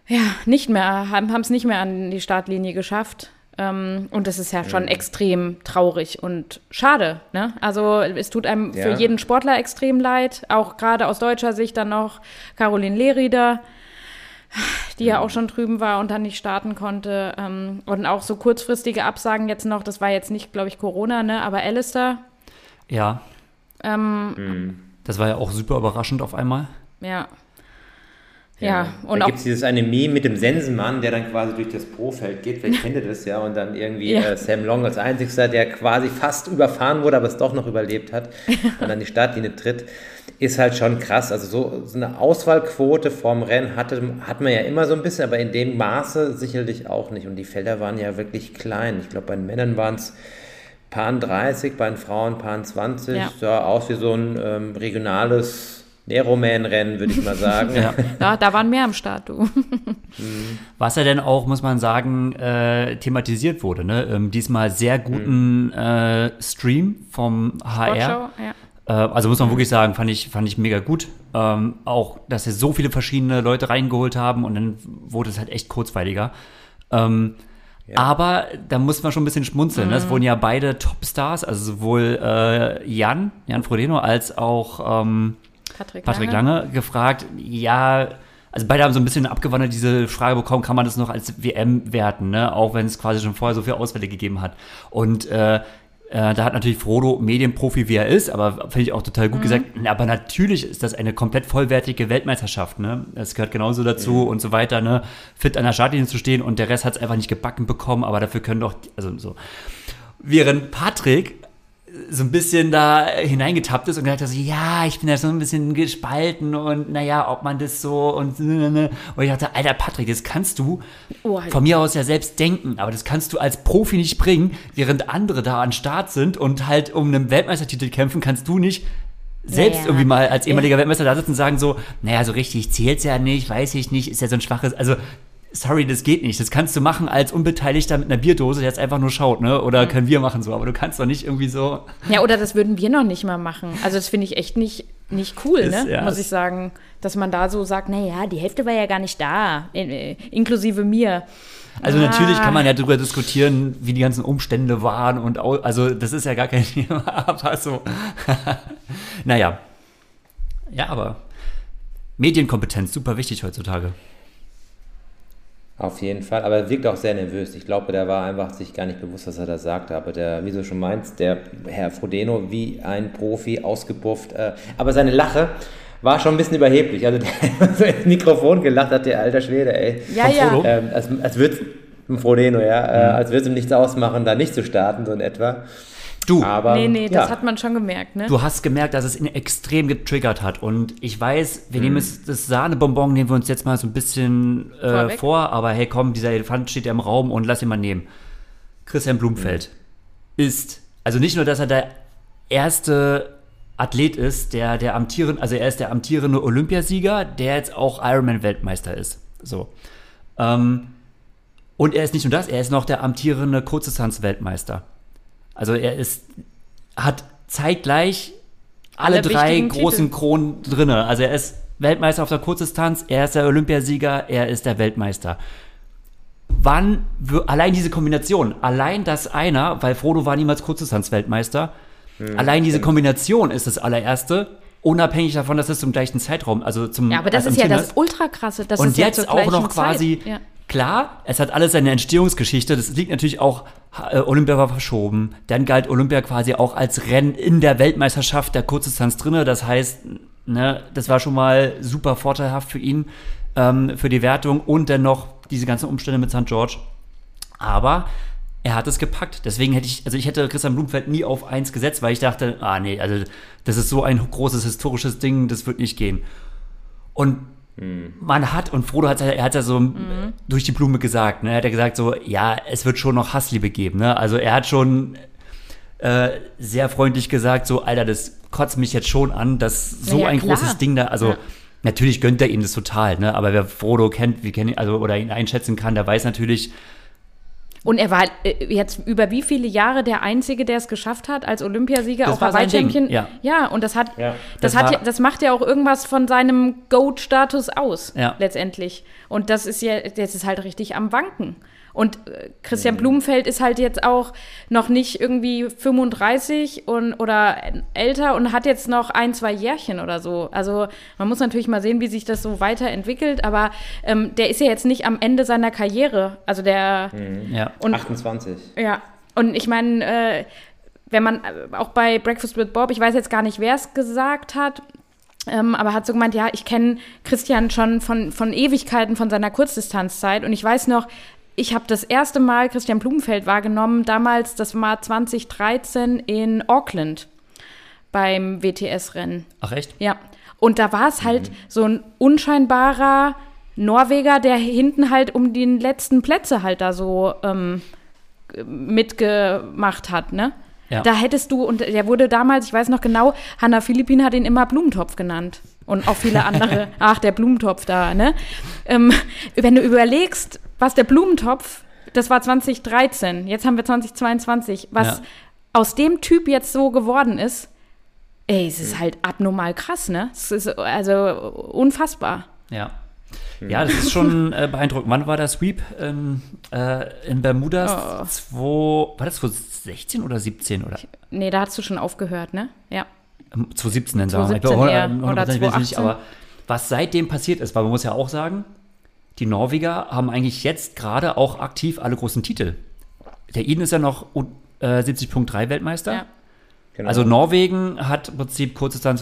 ja, nicht mehr, haben es nicht mehr an die Startlinie geschafft. Ähm, und das ist ja schon mhm. extrem traurig und schade. Ne? Also es tut einem ja. für jeden Sportler extrem leid, auch gerade aus deutscher Sicht dann noch Caroline Lehrieder, die ja. ja auch schon drüben war und dann nicht starten konnte. Ähm, und auch so kurzfristige Absagen jetzt noch, das war jetzt nicht, glaube ich, Corona, ne? aber Alistair. Ja. Ähm, mhm. Das war ja auch super überraschend auf einmal. Ja. Ja, ja. und da gibt es dieses eine Meme mit dem Sensenmann, der dann quasi durch das Profeld geht. Wer [laughs] kennt das ja? Und dann irgendwie ja. äh, Sam Long als einzigster, der quasi fast überfahren wurde, aber es doch noch überlebt hat [laughs] und dann die Startlinie tritt, ist halt schon krass. Also so, so eine Auswahlquote vorm Rennen hatte, hat man ja immer so ein bisschen, aber in dem Maße sicherlich auch nicht. Und die Felder waren ja wirklich klein. Ich glaube, bei den Männern waren es Paar 30, bei den Frauen Paar 20. Ja. Sah aus wie so ein ähm, regionales Neroman-Rennen, würde ich mal sagen. [laughs] ja. [laughs] ja. da waren mehr am Start, du. [laughs] Was ja denn auch, muss man sagen, äh, thematisiert wurde. Ne? Ähm, diesmal sehr guten mhm. äh, Stream vom HR. ja. Äh, also muss man wirklich sagen, fand ich, fand ich mega gut. Ähm, auch, dass sie so viele verschiedene Leute reingeholt haben und dann wurde es halt echt kurzweiliger. Ähm, ja. Aber da muss man schon ein bisschen schmunzeln. Mhm. Es wurden ja beide Topstars, also sowohl äh, Jan, Jan Frodeno, als auch ähm, Patrick, Patrick Lange. Lange gefragt, ja, also beide haben so ein bisschen abgewandelt diese Frage bekommen, kann man das noch als WM werten, ne? auch wenn es quasi schon vorher so viele Ausfälle gegeben hat. Und äh, äh, da hat natürlich Frodo Medienprofi, wie er ist, aber finde ich auch total gut mhm. gesagt. Aber natürlich ist das eine komplett vollwertige Weltmeisterschaft. Ne? Es gehört genauso dazu mhm. und so weiter, ne? fit an der Startlinie zu stehen und der Rest hat es einfach nicht gebacken bekommen, aber dafür können doch, also so. Während Patrick so ein bisschen da hineingetappt ist und gesagt hat, so, ja, ich bin da so ein bisschen gespalten und naja, ob man das so und und ich dachte, alter Patrick, das kannst du oh, halt. von mir aus ja selbst denken, aber das kannst du als Profi nicht bringen, während andere da an Start sind und halt um einen Weltmeistertitel kämpfen, kannst du nicht selbst naja. irgendwie mal als ehemaliger ja. Weltmeister da sitzen und sagen so, naja, so richtig zählt's ja nicht, weiß ich nicht, ist ja so ein schwaches, also sorry, das geht nicht. Das kannst du machen als Unbeteiligter mit einer Bierdose, der jetzt einfach nur schaut, ne? Oder mhm. können wir machen so, aber du kannst doch nicht irgendwie so. Ja, oder das würden wir noch nicht mal machen. Also das finde ich echt nicht, nicht cool, ist, ne? Ja, Muss ich sagen. Dass man da so sagt, naja, die Hälfte war ja gar nicht da, in, inklusive mir. Also ah. natürlich kann man ja darüber diskutieren, wie die ganzen Umstände waren und also das ist ja gar kein [laughs] Thema, aber so. [laughs] naja. Ja, aber Medienkompetenz, super wichtig heutzutage. Auf jeden Fall, aber er wirkt auch sehr nervös. Ich glaube, der war einfach sich gar nicht bewusst, was er da sagte. Aber der, wie du schon meinst, der Herr Frodeno wie ein Profi ausgebufft. Äh, aber seine Lache war schon ein bisschen überheblich. Also der [laughs] so ins Mikrofon gelacht hat, der alter Schwede, ey. Ja, ja. Ähm, als, als würde Frodeno, ja, äh, mhm. als würde es ihm nichts ausmachen, da nicht zu starten, so in etwa. Du. Aber, nee, nee, das hat man schon gemerkt, ne? Du hast gemerkt, dass es ihn extrem getriggert hat. Und ich weiß, wir hm. nehmen jetzt das Sahnebonbon, nehmen wir uns jetzt mal so ein bisschen äh, vor, aber hey, komm, dieser Elefant steht ja im Raum und lass ihn mal nehmen. Christian Blumfeld hm. ist, also nicht nur, dass er der erste Athlet ist, der der amtierende, also er ist der amtierende Olympiasieger, der jetzt auch Ironman-Weltmeister ist. So. Ähm, und er ist nicht nur das, er ist noch der amtierende Kurzdistanz-Weltmeister. Also er ist, hat zeitgleich alle, Alle drei großen Titel. Kronen drinne. Also er ist Weltmeister auf der Kurzdistanz, er ist der Olympiasieger, er ist der Weltmeister. Wann, allein diese Kombination, allein das einer, weil Frodo war niemals Kurzdistanz-Weltmeister, allein diese Kombination ist das allererste, unabhängig davon, dass es zum gleichen Zeitraum, also zum Ja, aber das ist ja das Ultrakrasse. Das und ist ja jetzt zur auch noch quasi. Ja. klar, es hat alles seine Entstehungsgeschichte. Das liegt natürlich auch, Olympia war verschoben. Dann galt Olympia quasi auch als Rennen in der Weltmeisterschaft der Kurzdistanz drinne. Das heißt, ne, das war schon mal super vorteilhaft für ihn, ähm, für die Wertung und dann noch diese ganzen Umstände mit St. George. Aber er hat es gepackt. Deswegen hätte ich, also ich hätte Christian Blumfeld nie auf eins gesetzt, weil ich dachte, ah nee, also das ist so ein großes historisches Ding, das wird nicht gehen. Und man hat, und Frodo hat er hat ja so durch die Blume gesagt, ne? Er hat ja gesagt, so, ja, es wird schon noch Hassliebe geben, ne? Also er hat schon äh, sehr freundlich gesagt, so, Alter, das kotzt mich jetzt schon an, dass so Ja, ein klar. großes Ding da, also Ja. natürlich gönnt er ihm das total, ne? Aber wer Frodo kennt, wie kennt, also oder ihn einschätzen kann, der weiß natürlich, Und er war äh, jetzt über wie viele Jahre der Einzige, der es geschafft hat, als Olympiasieger Das auch Hawaii-Champion. Ja. ja, und das hat, Ja. das, Das hat war- ja, das macht ja auch irgendwas von seinem Goat-Status aus, Ja. letztendlich. Und das ist ja, das ist halt richtig am Wanken. Und äh, Christian Blumenfeld ist halt jetzt auch noch nicht irgendwie 35 und, oder älter und hat jetzt noch ein, zwei Jährchen oder so. Also man muss natürlich mal sehen, wie sich das so weiterentwickelt, aber ähm, der ist ja jetzt nicht am Ende seiner Karriere. Also der ja. und 28. ja, und ich meine, äh, wenn man äh, auch bei Breakfast with Bob, ich weiß jetzt gar nicht, wer es gesagt hat, ähm, aber hat so gemeint, ja, ich kenne Christian schon von, von Ewigkeiten, von seiner Kurzdistanzzeit und ich weiß noch, ich habe das erste Mal Christian Blumenfeld wahrgenommen, damals, das war 2013 in Auckland beim WTS-Rennen. Ach echt? Ja, und da war es halt so ein unscheinbarer Norweger, der hinten halt um die letzten Plätze halt da so ähm, mitgemacht hat, ne? Ja. Da hättest du, und der wurde damals, ich weiß noch genau, Hanna Philippin hat ihn immer Blumentopf genannt. Und auch viele andere. [laughs] Ach, der Blumentopf da, ne? Ähm, wenn du überlegst, was der Blumentopf, das war 2013, jetzt haben wir 2022, was Ja. aus dem Typ jetzt so geworden ist, ey, es ist halt abnormal krass, ne? Es ist also unfassbar. Ja. Ja, das ist schon äh, beeindruckend. Wann war der Sweep in, äh, in Bermudas? Oh. Zwei, war das 2016 oder 17 oder? Nee, da hast du schon aufgehört, ne? Ja. Ähm, 2017 dann sagen wir. Ich 2017 bin eher. 100% Oder weiß ich nicht, 2018. aber was seitdem passiert ist, weil man muss ja auch sagen, die Norweger haben eigentlich jetzt gerade auch aktiv alle großen Titel. Der Iden ist ja noch äh, 70.3 Weltmeister. Ja. Genau. Also Norwegen hat im Prinzip auch da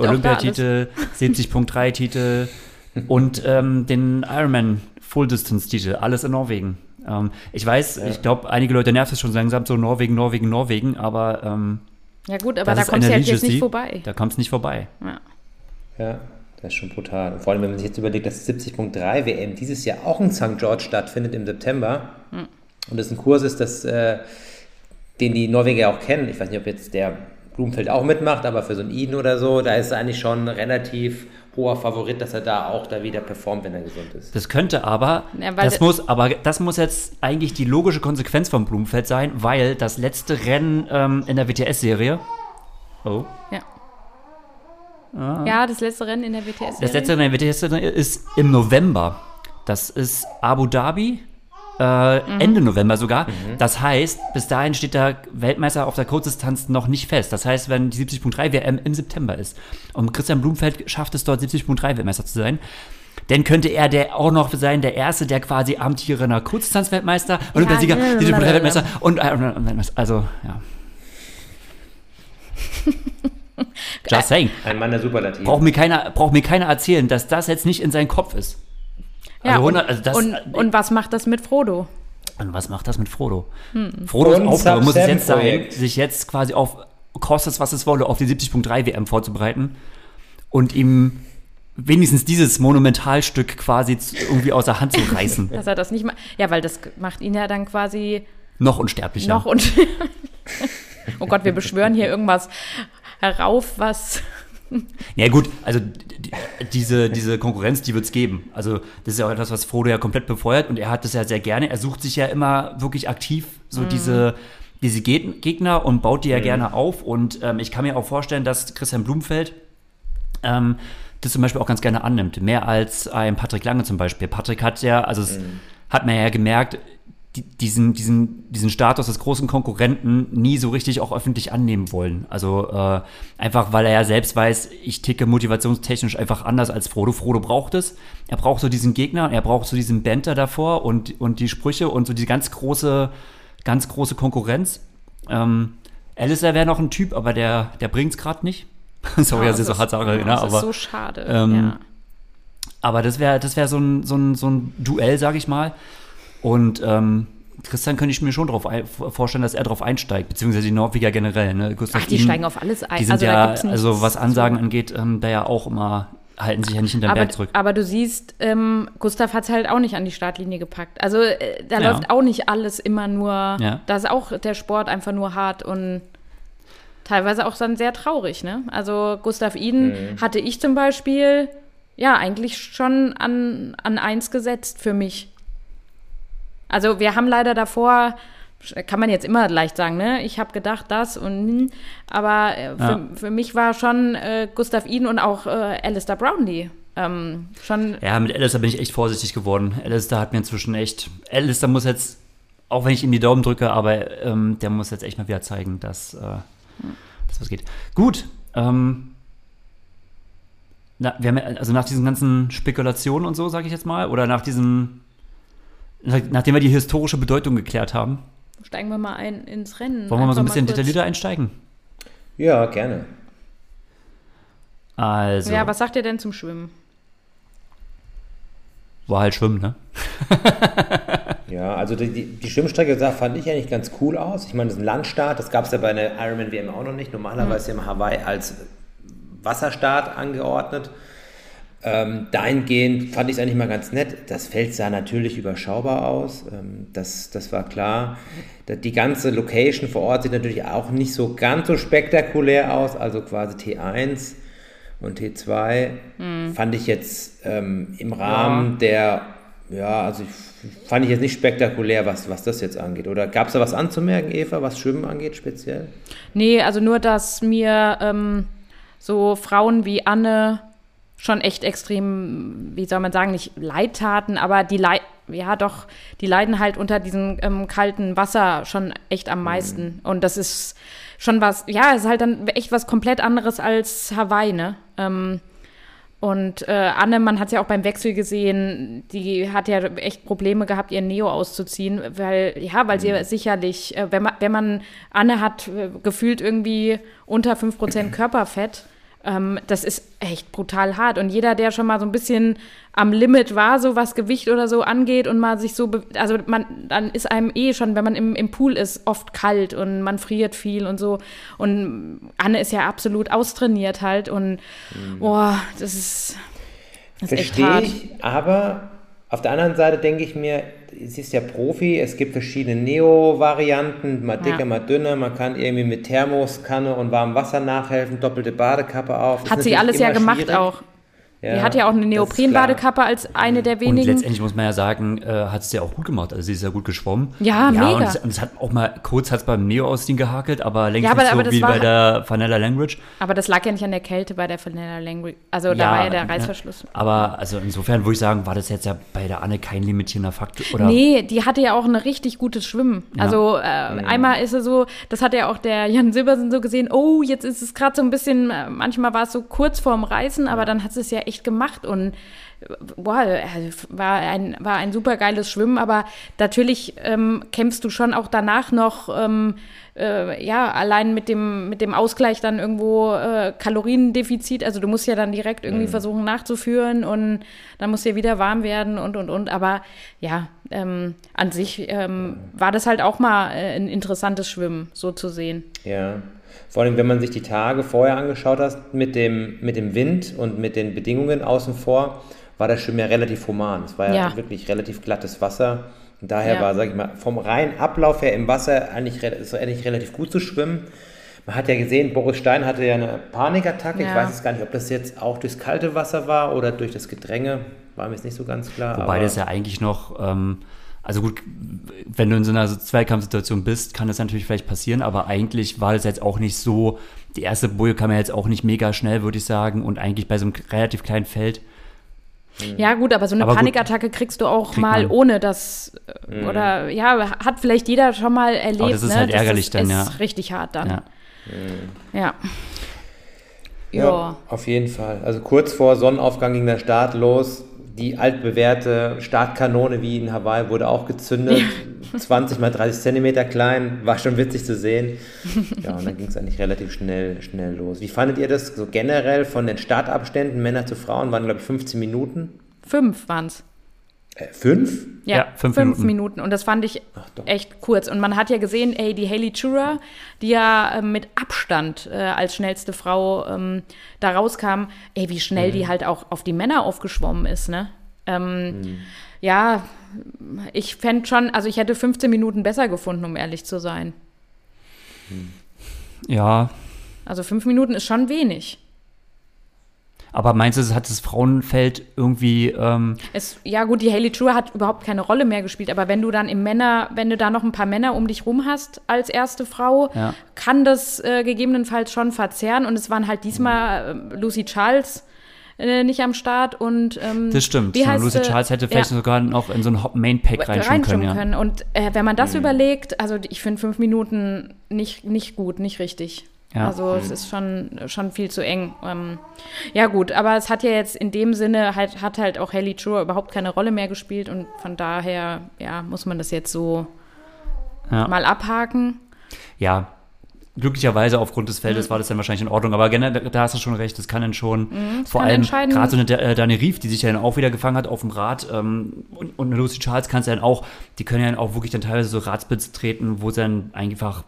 Olympiatitel, 70.3-Titel [laughs] und ähm, den Ironman Full-Distance-Titel, alles in Norwegen. Ähm, ich weiß, ich glaube, einige Leute nervt es schon langsam so Norwegen, Norwegen, Norwegen, aber ähm, Ja gut, aber da kommst du eine halt jetzt nicht vorbei. Da kommt es nicht vorbei. Ja. Ja, das ist schon brutal. Und vor allem, wenn man sich jetzt überlegt, dass 70.3 WM dieses Jahr auch in St. George stattfindet im September und das ein Kurs ist, das, äh, den die Norweger ja auch kennen. Ich weiß nicht, ob jetzt der Blumenfeld auch mitmacht, aber für so einen Iden oder so, da ist er eigentlich schon ein relativ hoher Favorit, dass er da auch da wieder performt, wenn er gesund ist. Das könnte aber, Ja, das muss, aber das muss jetzt eigentlich die logische Konsequenz vom Blumenfeld sein, weil das letzte Rennen ähm, in der WTS-Serie, oh, Ja. Ja, das letzte Rennen in der WTS. Das letzte Rennen der WTS ist im November. Das ist Abu Dhabi. Äh, Ende November sogar. Das heißt, bis dahin steht der Weltmeister auf der Kurzdistanz noch nicht fest. Das heißt, wenn die 70.3 WM im September ist und Christian Blumfeld schafft es dort 70.3 Weltmeister zu sein, dann könnte er der auch noch sein, der Erste, der quasi amtierender Kurzdistanz-Weltmeister, Olympiasieger, ja, 70.3 blablabla. Weltmeister und Weltmeister. Also, ja. [laughs] [laughs] Just saying. Ein Mann der Superlativ. Braucht mir keiner, braucht mir keiner erzählen, dass das jetzt nicht in seinem Kopf ist. ja, also und, 100 also das- und, und was macht das mit Frodo? Und was macht das mit Frodo? Frodos Und Aufgabe muss es jetzt sein, sich jetzt quasi auf, kostet es was es wolle, auf die 70.3 WM vorzubereiten und ihm wenigstens dieses Monumentalstück quasi irgendwie aus der Hand zu reißen. [laughs] Dass er das nicht macht. Ja, weil das macht ihn ja dann quasi Noch unsterblicher. noch und. [laughs] oh Gott, wir beschwören hier irgendwas herauf, was. Ja gut, also die, diese, diese Konkurrenz, die wird es geben. Also das ist ja auch etwas, was Frodo ja komplett befeuert und er hat das ja sehr gerne. Er sucht sich ja immer wirklich aktiv so mhm. diese, diese Gegner und baut die ja mhm. gerne auf. Und ähm, ich kann mir auch vorstellen, dass Christian Blumfeld ähm, das zum Beispiel auch ganz gerne annimmt. Mehr als ein Patrick Lange zum Beispiel. Patrick hat ja, also es mhm. hat man ja gemerkt, diesen, diesen, diesen Status des großen Konkurrenten nie so richtig auch öffentlich annehmen wollen. Also äh, einfach, weil er ja selbst weiß, ich ticke motivationstechnisch einfach anders als Frodo. Frodo braucht es. Er braucht so diesen Gegner, er braucht so diesen Banter davor und, und die Sprüche und so die ganz große, ganz große Konkurrenz. Ähm, Alistair wäre noch ein Typ, aber der, der bringt es gerade nicht. [laughs] Sorry, ja, dass ich so hart sage, ja, genau, aber. Das ist so schade. Ähm, ja. Aber das wäre das wär so, ein, so, ein, so ein Duell, sag ich mal. Und ähm, Christian könnte ich mir schon darauf vorstellen, dass er darauf einsteigt, beziehungsweise die Norweger generell. Ne? Gustav Ach, die Ihn, steigen auf alles ein. Die sind also, ja, also was Ansagen angeht, ähm, da ja auch immer halten sich ja nicht hinterm aber, Berg zurück. Aber du siehst, ähm, Gustav hat es halt auch nicht an die Startlinie gepackt. Also äh, da ja. läuft auch nicht alles immer nur, ja. da ist auch der Sport einfach nur hart und teilweise auch dann sehr traurig, ne? Also Gustav Iden mhm. hatte ich zum Beispiel ja eigentlich schon an, an eins gesetzt für mich. Also wir haben leider davor, kann man jetzt immer leicht sagen, ne? Ich habe gedacht das und hm, aber äh, für, ja. für, mich war schon äh, Gustav Iden und auch äh, Alistair Brownlee ähm, schon. Ja, mit Alistair bin ich echt vorsichtig geworden. Alistair hat mir inzwischen echt. Alistair muss jetzt, auch wenn ich ihm die Daumen drücke, aber ähm, der muss jetzt echt mal wieder zeigen, dass äh, dass was geht. Gut. Ähm, na, wir haben, also nach diesen ganzen Spekulationen und so, sage ich jetzt mal, oder nach diesem, nachdem wir die historische Bedeutung geklärt haben. Steigen wir mal ein ins Rennen. Wollen wir mal so ein bisschen detaillierter einsteigen? Ja, gerne. Also. Ja, was sagt ihr denn zum Schwimmen? War halt Schwimmen, ne? [laughs] Ja, also die, die Schwimmstrecke sah, fand ich eigentlich ganz cool aus. Ich meine, das ist ein Landstart, das gab es ja bei einer Ironman WM auch noch nicht. Normalerweise mhm. ja Hawaii als Wasserstart angeordnet. Ähm, dahingehend fand ich es eigentlich mal ganz nett. Das Feld sah natürlich überschaubar aus, ähm, das, das war klar. Die ganze Location vor Ort sieht natürlich auch nicht so ganz so spektakulär aus, also quasi T1 und T2 mhm. fand ich jetzt ähm, im Rahmen ja. der, ja, also ich fand ich jetzt nicht spektakulär, was, was das jetzt angeht. Oder gab es da was anzumerken, Eva, was Schwimmen angeht speziell? Nee, also nur, dass mir ähm, so Frauen wie Anne schon echt extrem, wie soll man sagen, nicht leid taten, aber die Leid, ja doch, die leiden halt unter diesem ähm, kalten Wasser schon echt am meisten. Mhm. Und das ist schon was, ja, es ist halt dann echt was komplett anderes als Hawaii, ne? Ähm, und äh, Anne, man hat es ja auch beim Wechsel gesehen, die hat ja echt Probleme gehabt, ihren Neo auszuziehen, weil, ja, weil sie mhm. sicherlich, äh, wenn, man, wenn man, Anne hat äh, gefühlt irgendwie unter 5% Körperfett, ähm, das ist echt brutal hart. Und jeder, der schon mal so ein bisschen am Limit war, so was Gewicht oder so angeht und mal sich so, also man, dann ist einem eh schon, wenn man im, im Pool ist, oft kalt und man friert viel und so. Und Anne ist ja absolut austrainiert halt und, mhm. boah, das ist, das ist Verstehe ich, aber auf der anderen Seite denke ich mir, sie ist ja Profi, es gibt verschiedene Neo-Varianten, mal dicker, ja. mal dünner, man kann irgendwie mit Thermoskanne und warmem Wasser nachhelfen, doppelte Badekappe auf. Hat sie alles ja gemacht schwierig. auch. Ja, die hat ja auch eine Neoprenbadekappe als eine der wenigen. Und letztendlich muss man ja sagen, äh, hat es ja auch gut gemacht. Also sie ist ja gut geschwommen. Ja, ja mega. Und es, und es hat auch mal kurz hat's beim Neo-Ausziehen gehakelt, aber längst ja, aber, nicht so aber wie bei der Vanilla Language. Aber das lag ja nicht an der Kälte bei der Vanilla Language. Also da war ja der Reißverschluss. Ja, aber also insofern würde ich sagen, war das jetzt ja bei der Anne kein limitierender Faktor. Oder? Nee, die hatte ja auch ein richtig gutes Schwimmen. Also äh, einmal ist er so, das hat ja auch der Jan Silbersen so gesehen, oh, jetzt ist es gerade so ein bisschen, äh, manchmal war es so kurz vorm Reißen, aber dann hat es ja echt gemacht und boah, war ein, war ein super geiles Schwimmen, aber natürlich ähm, kämpfst du schon auch danach noch, ähm, äh, ja, allein mit dem, mit dem Ausgleich dann irgendwo äh, Kaloriendefizit, also du musst ja dann direkt irgendwie mhm. versuchen nachzuführen und dann muss dir wieder warm werden und, und, und, aber ja, ähm, an sich ähm, war das halt auch mal äh, ein interessantes Schwimmen, so zu sehen. Ja, vor allem, wenn man sich die Tage vorher angeschaut hat mit dem, mit dem Wind und mit den Bedingungen außen vor, war das Schwimmen ja relativ human. Es war ja, ja wirklich relativ glattes Wasser. Und daher ja. war, sage ich mal, vom reinen Ablauf her im Wasser eigentlich, so eigentlich relativ gut zu schwimmen. Man hat ja gesehen, Boris Stein hatte ja eine Panikattacke. Ja. Ich weiß jetzt gar nicht, ob das jetzt auch durchs kalte Wasser war oder durch das Gedränge. War mir jetzt nicht so ganz klar. Wobei das ja eigentlich noch, ähm, also gut, wenn du in so einer Zweikampfsituation bist, kann das natürlich vielleicht passieren, aber eigentlich war das jetzt auch nicht so, die erste Boje kam ja jetzt auch nicht mega schnell, würde ich sagen, und eigentlich bei so einem relativ kleinen Feld. Ja, gut, aber so eine Aber gut. Panikattacke kriegst du auch mal ohne das. äh, Oder ja, hat vielleicht jeder schon mal erlebt. Aber das ist ne? halt ärgerlich ist, dann, ist ja. richtig hart dann. Ja. Ja. Ja, Ja. auf jeden Fall. Also kurz vor Sonnenaufgang ging der Start los. Die altbewährte Startkanone wie in Hawaii wurde auch gezündet. 20 [laughs] mal 30 Zentimeter klein. War schon witzig zu sehen. Ja, und dann [laughs] ging es eigentlich relativ schnell, schnell los. Wie fandet ihr das so generell von den Startabständen Männer zu Frauen? Waren, glaube ich, 15 Minuten. Fünf waren's. Äh, fünf? Ja, Ja, fünf fünf, Minuten. Minuten. Und das fand ich Ach echt kurz. Und man hat ja gesehen, ey, die Haley Chura, die ja äh, mit Abstand äh, als schnellste Frau ähm, da rauskam, ey, wie schnell Mhm. die halt auch auf die Männer aufgeschwommen ist, ne? Ähm, Mhm. Ja, ich fände schon, also ich hätte 15 Minuten besser gefunden, um ehrlich zu sein. ja, Also fünf Minuten ist schon wenig. Aber meinst du, es hat das Frauenfeld irgendwie, ähm, Es, ja gut, die Haley True hat überhaupt keine Rolle mehr gespielt, aber wenn du dann im Männer, wenn du da noch ein paar Männer um dich rum hast als erste Frau, Ja. kann das äh, gegebenenfalls schon verzerren. Und es waren halt diesmal äh, Lucy Charles äh, nicht am Start und ähm, das stimmt. Wie heißt Lucy? Charles hätte vielleicht Ja. sogar noch in so ein Hop- Main-Pack reinschauen können, ja. können. Und äh, wenn man das überlegt, also ich finde fünf Minuten nicht, nicht gut, nicht richtig. Ja. Also es ist schon, schon viel zu eng. Ähm, ja gut, aber es hat ja jetzt in dem Sinne, halt, hat halt auch Haley Chua überhaupt keine Rolle mehr gespielt und von daher, ja, muss man das jetzt so Ja. mal abhaken. ja, glücklicherweise aufgrund des Feldes war das dann wahrscheinlich in Ordnung. Aber generell, da- hast du schon recht, das kann dann schon vor kann allem entscheiden. gerade so eine äh, Dani Rief, die sich ja dann auch wieder gefangen hat auf dem Rad ähm, und, und eine Lucy Charles kannst du dann auch, die können ja dann auch wirklich dann teilweise so Radspits treten, wo sie dann einfach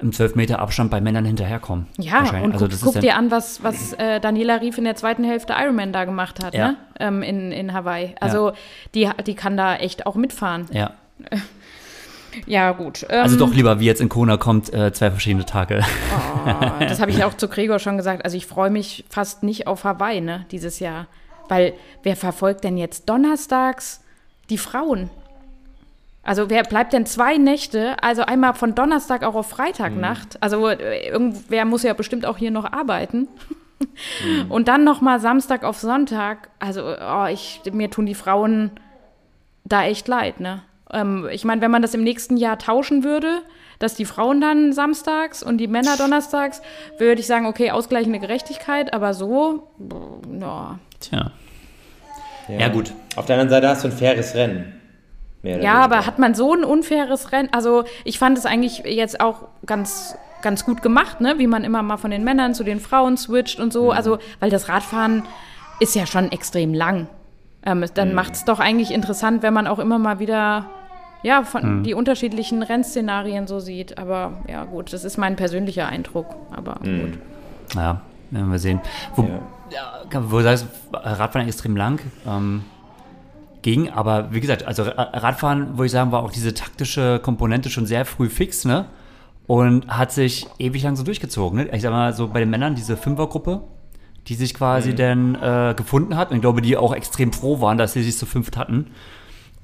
im 12 Meter Abstand bei Männern hinterherkommen. Ja, und also guck, guck dir an, was, was äh, Daniela Rief in der zweiten Hälfte Ironman da gemacht hat, Ja. ne? Ähm, in, in Hawaii. Also die, die kann da echt auch mitfahren. ja. [laughs] Ja, gut. Ähm, Also doch lieber, wie jetzt in Kona kommt, äh, zwei verschiedene Tage. Oh, das habe ich auch zu Gregor schon gesagt. Also ich freue mich fast nicht auf Hawaii, ne, dieses Jahr. Weil wer verfolgt denn jetzt donnerstags die Frauen? Also wer bleibt denn zwei Nächte, also einmal von Donnerstag auch auf Freitagnacht? Also äh, irgendwer muss ja bestimmt auch hier noch arbeiten. Und dann noch mal Samstag auf Sonntag. Also oh, ich, mir tun die Frauen da echt leid, ne? Ähm, ich meine, wenn man das im nächsten Jahr tauschen würde, dass die Frauen dann samstags und die Männer donnerstags, würde ich sagen, okay, ausgleichende Gerechtigkeit, aber so, ja. Tja. Ja, gut. Auf der anderen Seite hast du ein faires Rennen. Ja, aber hat man so ein unfaires Rennen? Also ich fand es eigentlich jetzt auch ganz, ganz gut gemacht, ne? Wie man immer mal von den Männern zu den Frauen switcht und so. Also, weil das Radfahren ist ja schon extrem lang. Ähm, dann macht es doch eigentlich interessant, wenn man auch immer mal wieder ja, von die unterschiedlichen Rennszenarien so sieht. Aber ja, gut, das ist mein persönlicher Eindruck. Aber gut. Ja, werden wir sehen. Wo, ja. wo du sagst, Radfahren extrem lang ähm, ging, aber wie gesagt, also Ra- Radfahren, würde ich sagen, war auch diese taktische Komponente schon sehr früh fix, ne? Und hat sich ewig lang so durchgezogen. Ne? Ich sag mal, so bei den Männern, diese Fünfergruppe, die sich quasi dann äh, gefunden hat und ich glaube, die auch extrem froh waren, dass sie sich zu fünft hatten.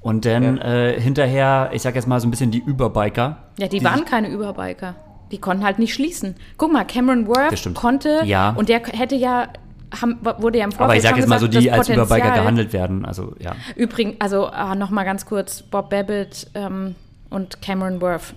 Und dann äh, hinterher, ich sag jetzt mal so ein bisschen die Überbiker. Ja, die, waren keine Überbiker. Die konnten halt nicht schließen. Guck mal, Cameron Worth konnte Ja. und der hätte ja, haben, wurde ja im Vorfeld Aber ich sag schon jetzt mal so, die als Überbiker Potenzial- gehandelt werden. Also ja. Übrigens, also ah, noch mal ganz kurz, Bob Babbitt ähm, und Cameron Worth.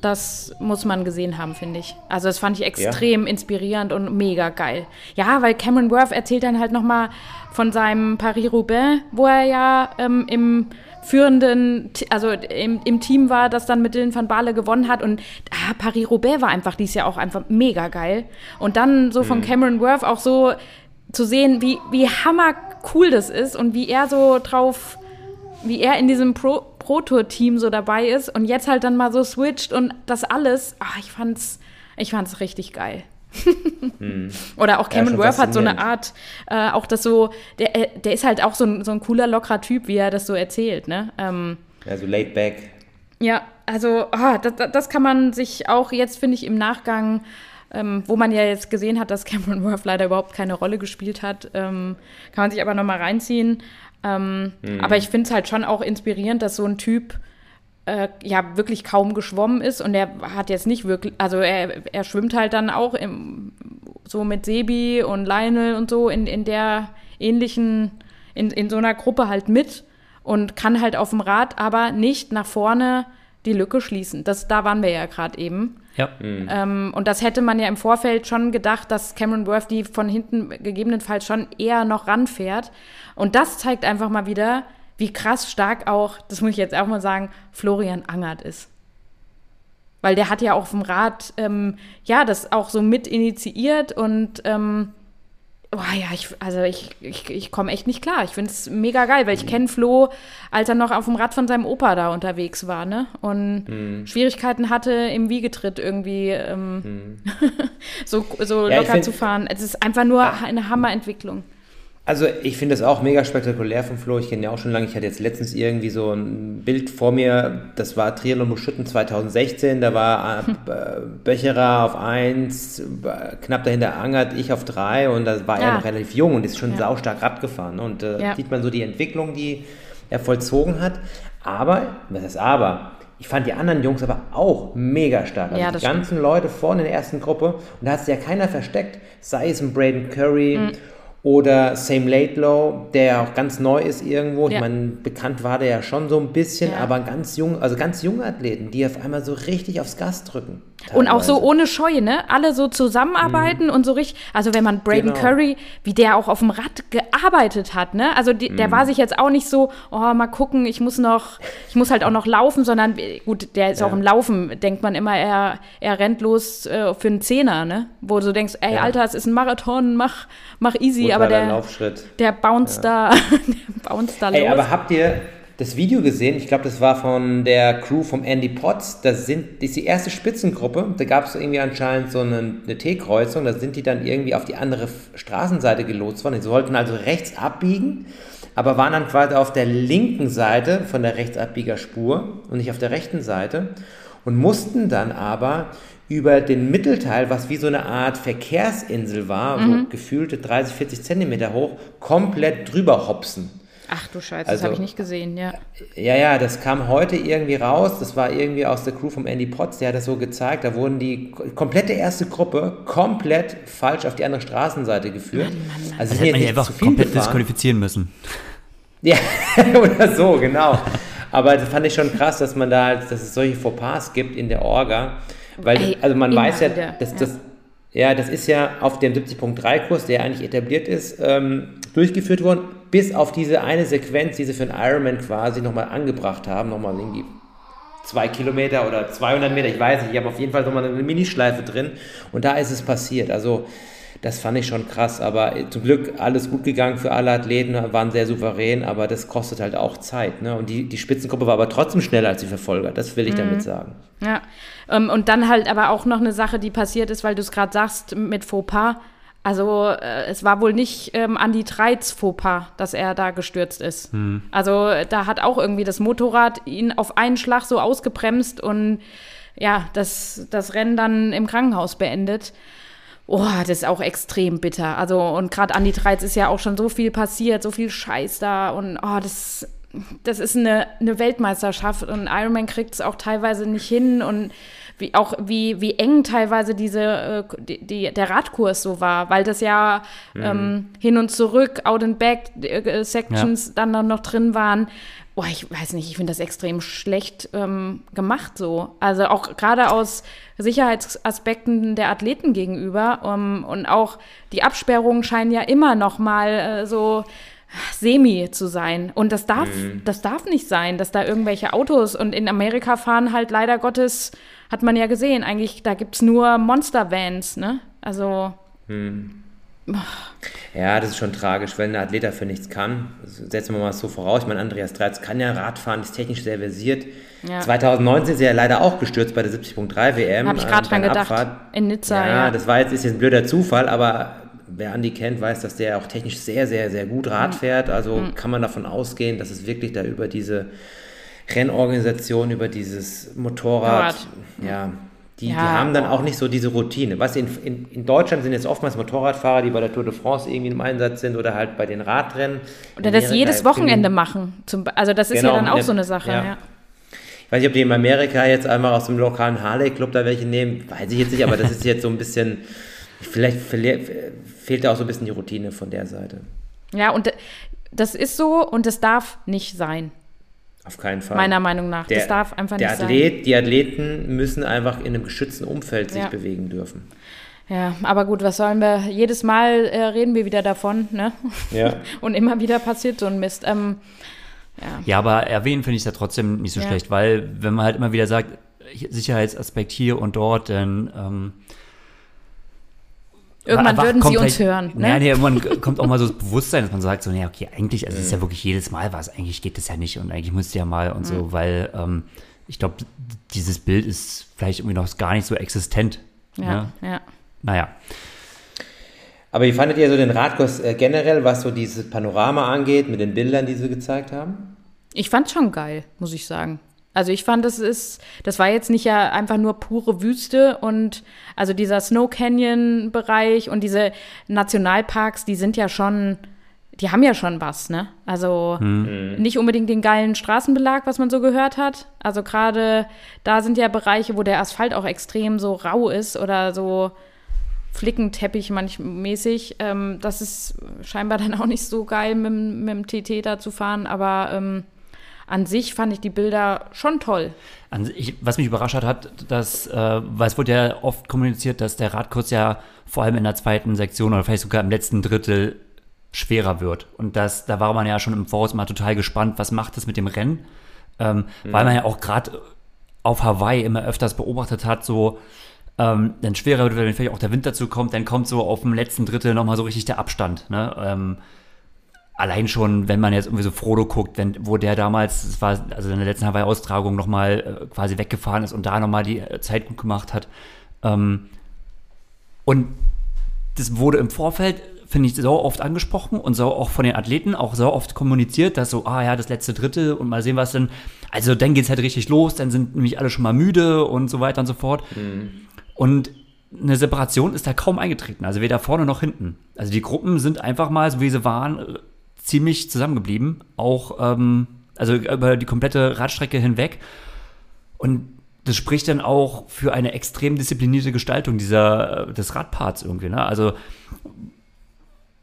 Das muss man gesehen haben, finde ich. Also das fand ich extrem inspirierend und mega geil. Ja, weil Cameron Worth erzählt dann halt noch mal von seinem Paris-Roubaix, wo er ja ähm, im führenden, also im, im Team war, das dann mit Dylan van Baale gewonnen hat. Und ah, Paris-Roubaix war einfach dieses Jahr auch einfach mega geil. Und dann so von Cameron Worth auch so zu sehen, wie, wie hammer cool das ist und wie er so drauf wie er in diesem Pro, Pro Tour Team so dabei ist und jetzt halt dann mal so switcht und das alles, ach, ich fand's, ich fand's richtig geil. [laughs] Oder auch Cameron schon Worth hat so eine. Art, äh, auch das so, der, äh, der ist halt auch so ein, so ein cooler, lockerer Typ, wie er das so erzählt, ne? Ähm, Ja, so laid back. ja, also ah, das, das kann man sich auch jetzt, finde ich, im Nachgang ähm, wo man ja jetzt gesehen hat, dass Cameron Worth leider überhaupt keine Rolle gespielt hat. Ähm, kann man sich aber nochmal reinziehen. Ähm, mhm. Aber ich finde es halt schon auch inspirierend, dass so ein Typ äh, ja wirklich kaum geschwommen ist und er hat jetzt nicht wirklich, also er, er schwimmt halt dann auch im, so mit Sebi und Lionel und so in, in der ähnlichen, in, in so einer Gruppe halt mit und kann halt auf dem Rad aber nicht nach vorne die Lücke schließen. Das, da waren wir ja gerade eben. Ja. Mhm. Ähm, und das hätte man ja im Vorfeld schon gedacht, dass Cameron Worth die von hinten gegebenenfalls schon eher noch ranfährt. Und das zeigt einfach mal wieder, wie krass stark auch, das muss ich jetzt auch mal sagen, Florian Angert ist. Weil der hat ja auch auf dem Rad, ähm, ja, das auch so mit initiiert und ähm, Oh ja, ich, also ich, ich, ich komme echt nicht klar. Ich finde es mega geil, weil ich kenne Flo, als er noch auf dem Rad von seinem Opa da unterwegs war, ne? Und mhm. Schwierigkeiten hatte, im Wiegetritt irgendwie ähm, mhm. [laughs] so, so ja, locker find, zu fahren. Es ist einfach nur ah. eine Hammerentwicklung. Also ich finde es auch mega spektakulär von Flo. Ich kenne ja auch schon lange. Ich hatte jetzt letztens irgendwie so ein Bild vor mir. Das war Triathlon Buschütten 2016. Da war [laughs] äh, Böcherer auf 1, knapp dahinter Angert, ich auf 3 und da war ja. er noch relativ jung und ist schon ja. saustark Rad gefahren. Und äh, ja. sieht man so die Entwicklung, die er vollzogen hat. Aber, was ist aber? Ich fand die anderen Jungs aber auch mega stark. Also ja, die ganzen stimmt. Leute vorne in der ersten Gruppe. Und da hat sich ja keiner versteckt. Sei es ein Braden Curry mhm oder Same Laidlow, der ja auch ganz neu ist irgendwo. Ja. Ich meine, bekannt war der ja schon so ein bisschen, ja. aber ganz jung, also ganz junge Athleten, die auf einmal so richtig aufs Gas drücken. Teilweise. Und auch so ohne Scheu, ne? Alle so zusammenarbeiten mhm. und so richtig, also wenn man Braden genau. Curry, wie der auch auf dem Rad gearbeitet hat, ne? Also die, mhm. der war sich jetzt auch nicht so, oh, mal gucken, ich muss noch, ich muss halt auch noch laufen, sondern gut, der ist ja. auch im Laufen, denkt man immer, er, er rennt los äh, für einen Zehner, ne? Wo du denkst, ey, Alter, es ist ein Marathon, mach, mach easy aber der, Laufschritt. der bounce ja. da, [laughs] der bounce da los. Ey, aber habt ihr das Video gesehen? Ich glaube, das war von der Crew vom Andy Potts. Das, sind, das ist die erste Spitzengruppe. Da gab es irgendwie anscheinend so eine, eine T-Kreuzung. Da sind die dann irgendwie auf die andere Straßenseite gelotst worden. Sie sollten also rechts abbiegen, aber waren dann quasi auf der linken Seite von der Rechtsabbiegerspur und nicht auf der rechten Seite und mussten dann aber über den Mittelteil, was wie so eine Art Verkehrsinsel war, mhm. so gefühlte 30, 40 Zentimeter hoch, komplett drüber hopsen. Ach du Scheiße, also, das habe ich nicht gesehen, ja. Ja, ja, das kam heute irgendwie raus. Das war irgendwie aus der Crew vom Andy Potts, der hat das so gezeigt. Da wurden die komplette erste Gruppe komplett falsch auf die andere Straßenseite geführt. Mann, Mann, Mann. Also das hätte man ja einfach komplett gefahren. disqualifizieren müssen. Ja, [laughs] oder so, genau. Aber das fand ich schon krass, dass man da, dass es solche Fauxpas gibt in der Orga. Weil, Ey, also man weiß ja, dass ja. das, ja, das ist ja auf dem 70.3-Kurs, der eigentlich etabliert ist, ähm, durchgeführt worden, bis auf diese eine Sequenz, die sie für den Ironman quasi nochmal angebracht haben, nochmal irgendwie zwei Kilometer oder 200 Meter, ich weiß nicht, ich habe auf jeden Fall nochmal eine Minischleife drin und da ist es passiert. Also das fand ich schon krass, aber zum Glück alles gut gegangen für alle Athleten, waren sehr souverän, aber das kostet halt auch Zeit. Ne? Und die, die Spitzengruppe war aber trotzdem schneller als die Verfolger, das will ich mhm. damit sagen. Ja, ähm, und dann halt aber auch noch eine Sache, die passiert ist, weil du es gerade sagst mit Fauxpas. Also äh, es war wohl nicht ähm, Andy Treitz Fauxpas, dass er da gestürzt ist. Mhm. Also da hat auch irgendwie das Motorrad ihn auf einen Schlag so ausgebremst und ja, das, das Rennen dann im Krankenhaus beendet. Oh, das ist auch extrem bitter. Also, und gerade an die 13 ist ja auch schon so viel passiert, so viel Scheiß da. Und oh, das, das ist eine, eine Weltmeisterschaft und Ironman kriegt es auch teilweise nicht hin. Und wie auch wie, wie eng teilweise diese äh, die, die, der Radkurs so war, weil das ja mhm. ähm, hin und zurück, Out and Back äh, Sections ja. dann noch drin waren. Boah, ich weiß nicht, ich finde das extrem schlecht ähm, gemacht so. Also auch gerade aus Sicherheitsaspekten der Athleten gegenüber. Ähm, und auch die Absperrungen scheinen ja immer noch mal äh, so semi zu sein. Und das darf, mhm. das darf nicht sein, dass da irgendwelche Autos und in Amerika fahren halt leider Gottes, hat man ja gesehen, eigentlich, da gibt es nur Monster-Vans, ne? Also. Mhm. Ja, das ist schon tragisch, wenn ein Athlet dafür nichts kann. setzen wir mal so voraus. Ich meine, Andreas Dreitz kann ja Radfahren, ist technisch sehr versiert. Ja. 2019 ist er ja leider auch gestürzt bei der 70.3 WM. Habe ich gerade dran gedacht. Abfahrt. In Nizza, ja, ja. das war jetzt, ist jetzt ein blöder Zufall, aber wer Andi kennt, weiß, dass der auch technisch sehr, sehr, sehr gut Rad mhm. fährt. Also mhm. kann man davon ausgehen, dass es wirklich da über diese Rennorganisation, über dieses Motorrad, Rad. ja, Die, Ja, die haben dann auch nicht so diese Routine. Was in, in, in Deutschland sind jetzt oftmals Motorradfahrer, die bei der Tour de France irgendwie im Einsatz sind oder halt bei den Radrennen. Oder das jedes Wochenende machen. Zum, also das ist Genau, ja dann auch ne- so eine Sache. ja. Ja. Ich weiß nicht, ob die in Amerika jetzt einmal aus dem lokalen Harley-Club da welche nehmen, weiß ich jetzt nicht, aber das ist jetzt so ein bisschen, vielleicht fehlt da auch so ein bisschen die Routine von der Seite. ja, und das ist so und das darf nicht sein, Auf keinen Fall. meiner Meinung nach. der, das darf einfach der nicht Athlet, Die Athleten müssen einfach in einem geschützten Umfeld sich Ja. bewegen dürfen. sein. Ja, aber gut, was sollen wir? Jedes Mal äh, reden wir wieder davon, ne? Ja. [laughs] Und immer wieder passiert so ein Mist. Ähm, ja. Ja, aber erwähnen finde ich es ja trotzdem nicht so Ja. schlecht, weil wenn man halt immer wieder sagt, Sicherheitsaspekt hier und dort, dann ähm, Irgendwann würden sie uns vielleicht- hören. Ne? Ja, nee, irgendwann kommt auch mal so das Bewusstsein, dass man sagt, so, nee, okay, eigentlich, also es ist ja wirklich jedes Mal was, eigentlich geht das ja nicht und eigentlich müsst ihr ja mal und so, weil ähm, ich glaube, dieses Bild ist vielleicht irgendwie noch gar nicht so existent. ja, Ne? ja. Naja. Aber wie fandet ihr so den Radkurs äh, generell, was so dieses Panorama angeht, mit den Bildern, die sie gezeigt haben? Ich fand's schon geil, muss ich sagen. Also ich fand, das ist, das war jetzt nicht ja einfach nur pure Wüste und also dieser Snow Canyon Bereich und diese Nationalparks, die sind ja schon, die haben ja schon was, ne? Also nicht unbedingt den geilen Straßenbelag, was man so gehört hat. Also gerade da sind ja Bereiche, wo der Asphalt auch extrem so rau ist oder so Flickenteppich manchmäßig. Ähm, das ist scheinbar dann auch nicht so geil, mit, dem- mit dem TT da zu fahren, aber ähm, an sich fand ich die Bilder schon toll. An sich, was mich überrascht hat, dass, äh, weil es wurde ja oft kommuniziert, dass der Radkurs ja vor allem in der zweiten Sektion oder vielleicht sogar im letzten Drittel schwerer wird. Und das, da war man ja schon im Voraus mal total gespannt, was macht das mit dem Rennen? Ähm, Weil man ja auch gerade auf Hawaii immer öfters beobachtet hat, so ähm, dann schwerer wird, wenn vielleicht auch der Wind dazu kommt, dann kommt so auf dem letzten Drittel nochmal so richtig der Abstand. Ne? Ähm, allein schon, wenn man jetzt irgendwie so Frodo guckt, wenn, wo der damals, das war also in der letzten Hawaii-Austragung nochmal äh, quasi weggefahren ist und da nochmal die äh, Zeit gut gemacht hat. Ähm, und das wurde im Vorfeld, finde ich, so oft angesprochen und so auch von den Athleten auch so oft kommuniziert, dass so, ah ja, das letzte Drittel und mal sehen, was denn. Also dann geht's halt richtig los, dann sind nämlich alle schon mal müde und so weiter und so fort. Und eine Separation ist da kaum eingetreten, also weder vorne noch hinten. Also die Gruppen sind einfach mal, so wie sie waren, ziemlich zusammengeblieben. Auch, ähm, also über die komplette Radstrecke hinweg. Und das spricht dann auch für eine extrem disziplinierte Gestaltung dieser, äh, des Radparts irgendwie. Ne? Also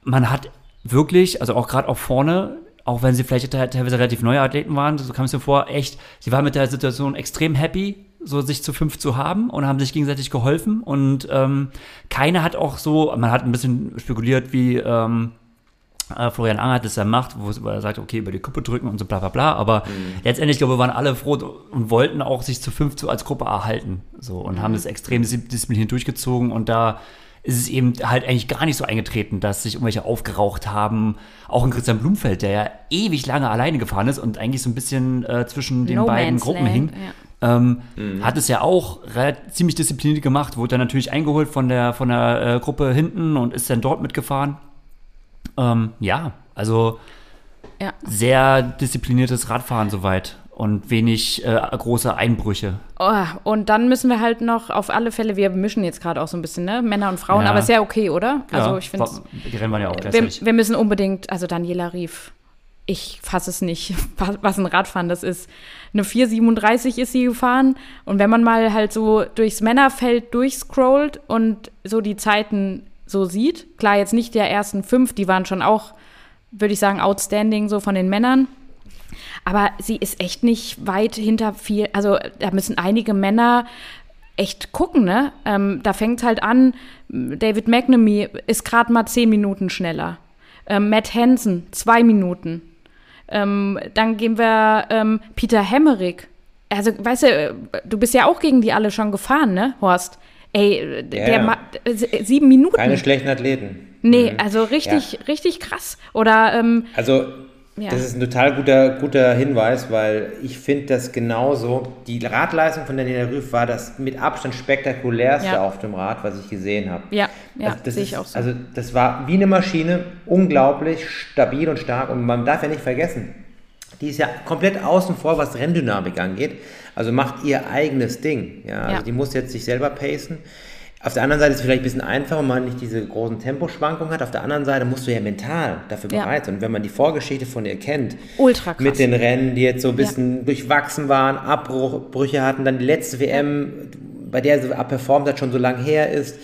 man hat wirklich, also auch gerade auch vorne, auch wenn sie vielleicht te- teilweise relativ neue Athleten waren, so kam es mir vor, echt, sie waren mit der Situation extrem happy, so sich zu fünf zu haben und haben sich gegenseitig geholfen und ähm, keiner hat auch so, man hat ein bisschen spekuliert, wie ähm, äh, Florian Angert das ja macht, wo er sagt, okay, über die Kuppe drücken und so bla bla bla, aber letztendlich, glaube ich, waren alle froh und wollten auch sich zu fünf zu als Gruppe erhalten so und haben das extrem dis- diszipliniert durchgezogen und da ist es eben halt eigentlich gar nicht so eingetreten, dass sich irgendwelche aufgeraucht haben. Auch in Christian Blumfeld, der ja ewig lange alleine gefahren ist und eigentlich so ein bisschen äh, zwischen den No beiden Man's Gruppen Land, hing. ja. Ähm, Hat es ja auch ziemlich diszipliniert gemacht, wurde dann natürlich eingeholt von der, von der äh, Gruppe hinten und ist dann dort mitgefahren. Ähm, ja, also Ja. sehr diszipliniertes Radfahren soweit und wenig äh, große Einbrüche. Oh, und dann müssen wir halt noch auf alle Fälle, wir mischen jetzt gerade auch so ein bisschen, ne? Männer und Frauen, Ja. aber ist ja okay, oder? Also Ja, ich finde Die Rennen waren ja auch wir, gleichzeitig. wir müssen unbedingt, also Daniela rief, ich fasse es nicht, [laughs] was was ein Radfahren das ist. Eine 437 ist sie gefahren und wenn man mal halt so durchs Männerfeld durchscrollt und so die Zeiten so sieht, klar jetzt nicht der ersten fünf, die waren schon auch, würde ich sagen, outstanding so von den Männern. Aber sie ist echt nicht weit hinter viel. Also da müssen einige Männer echt gucken, ne? Ähm, da fängt halt an, David McNamee ist gerade mal zehn Minuten schneller. Ähm, Matt Hansen, zwei Minuten. Ähm, dann gehen wir ähm, Peter Hemmerich. Also, weißt du, du bist ja auch gegen die alle schon gefahren, ne, Horst? Ey, der ja. ma- äh, sieben Minuten. Keine schlechten Athleten. nee, also richtig, richtig krass. Oder ähm, Also, Ja. das ist ein total guter, guter Hinweis, weil ich finde das genauso. Die Radleistung von Daniela Rüff war das mit Abstand spektakulärste Ja. auf dem Rad, was ich gesehen habe. ja, ja, Also das sehe ich auch so. Also das war wie eine Maschine, unglaublich stabil und stark. Und man darf ja nicht vergessen, die ist ja komplett außen vor, was Renndynamik angeht. Also macht ihr eigenes Ding. Ja, also Ja. die muss jetzt sich selber pacen. Auf der anderen Seite ist es vielleicht ein bisschen einfacher, wenn man nicht diese großen Temposchwankungen hat. Auf der anderen Seite musst du ja mental dafür Ja. bereit sein. Und wenn man die Vorgeschichte von ihr kennt, Ultra krass. mit den Rennen, die jetzt so ein bisschen durchwachsen waren, Abbrüche hatten, dann die letzte WM, bei der sie performt hat, schon so lange her ist,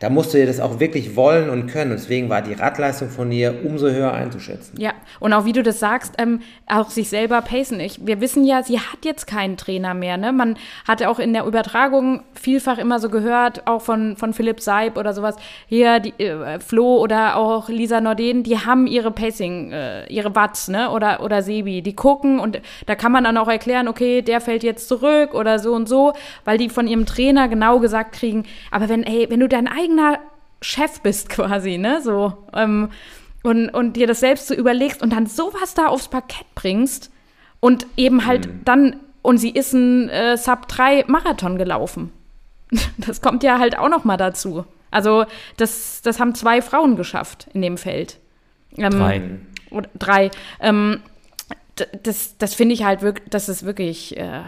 da musst du dir das auch wirklich wollen und können. Deswegen war die Radleistung von ihr umso höher einzuschätzen. Ja, und auch wie du das sagst, ähm, auch sich selber pacen. Ich, wir wissen ja, sie hat jetzt keinen Trainer mehr. Ne? Man hatte auch in der Übertragung vielfach immer so gehört, auch von, von Philipp Seib oder sowas, hier die, äh, Flo oder auch Lisa Norden, die haben ihre Pacing, äh, ihre Watts, ne? Oder, oder Sebi, die gucken und da kann man dann auch erklären, okay, der fällt jetzt zurück oder so und so, weil die von ihrem Trainer genau gesagt kriegen, aber wenn, ey, wenn du dein eigener Chef bist quasi, ne? So, ähm, und, und dir das selbst so überlegst und dann sowas da aufs Parkett bringst und eben halt dann, und sie ist ein äh, Sub-3 Marathon gelaufen. [laughs] Das kommt ja halt auch noch mal dazu. Also das, das haben zwei Frauen geschafft in dem Feld. Ähm, Drei. Oder drei. Ähm, das das finde ich halt wirklich, das ist wirklich äh,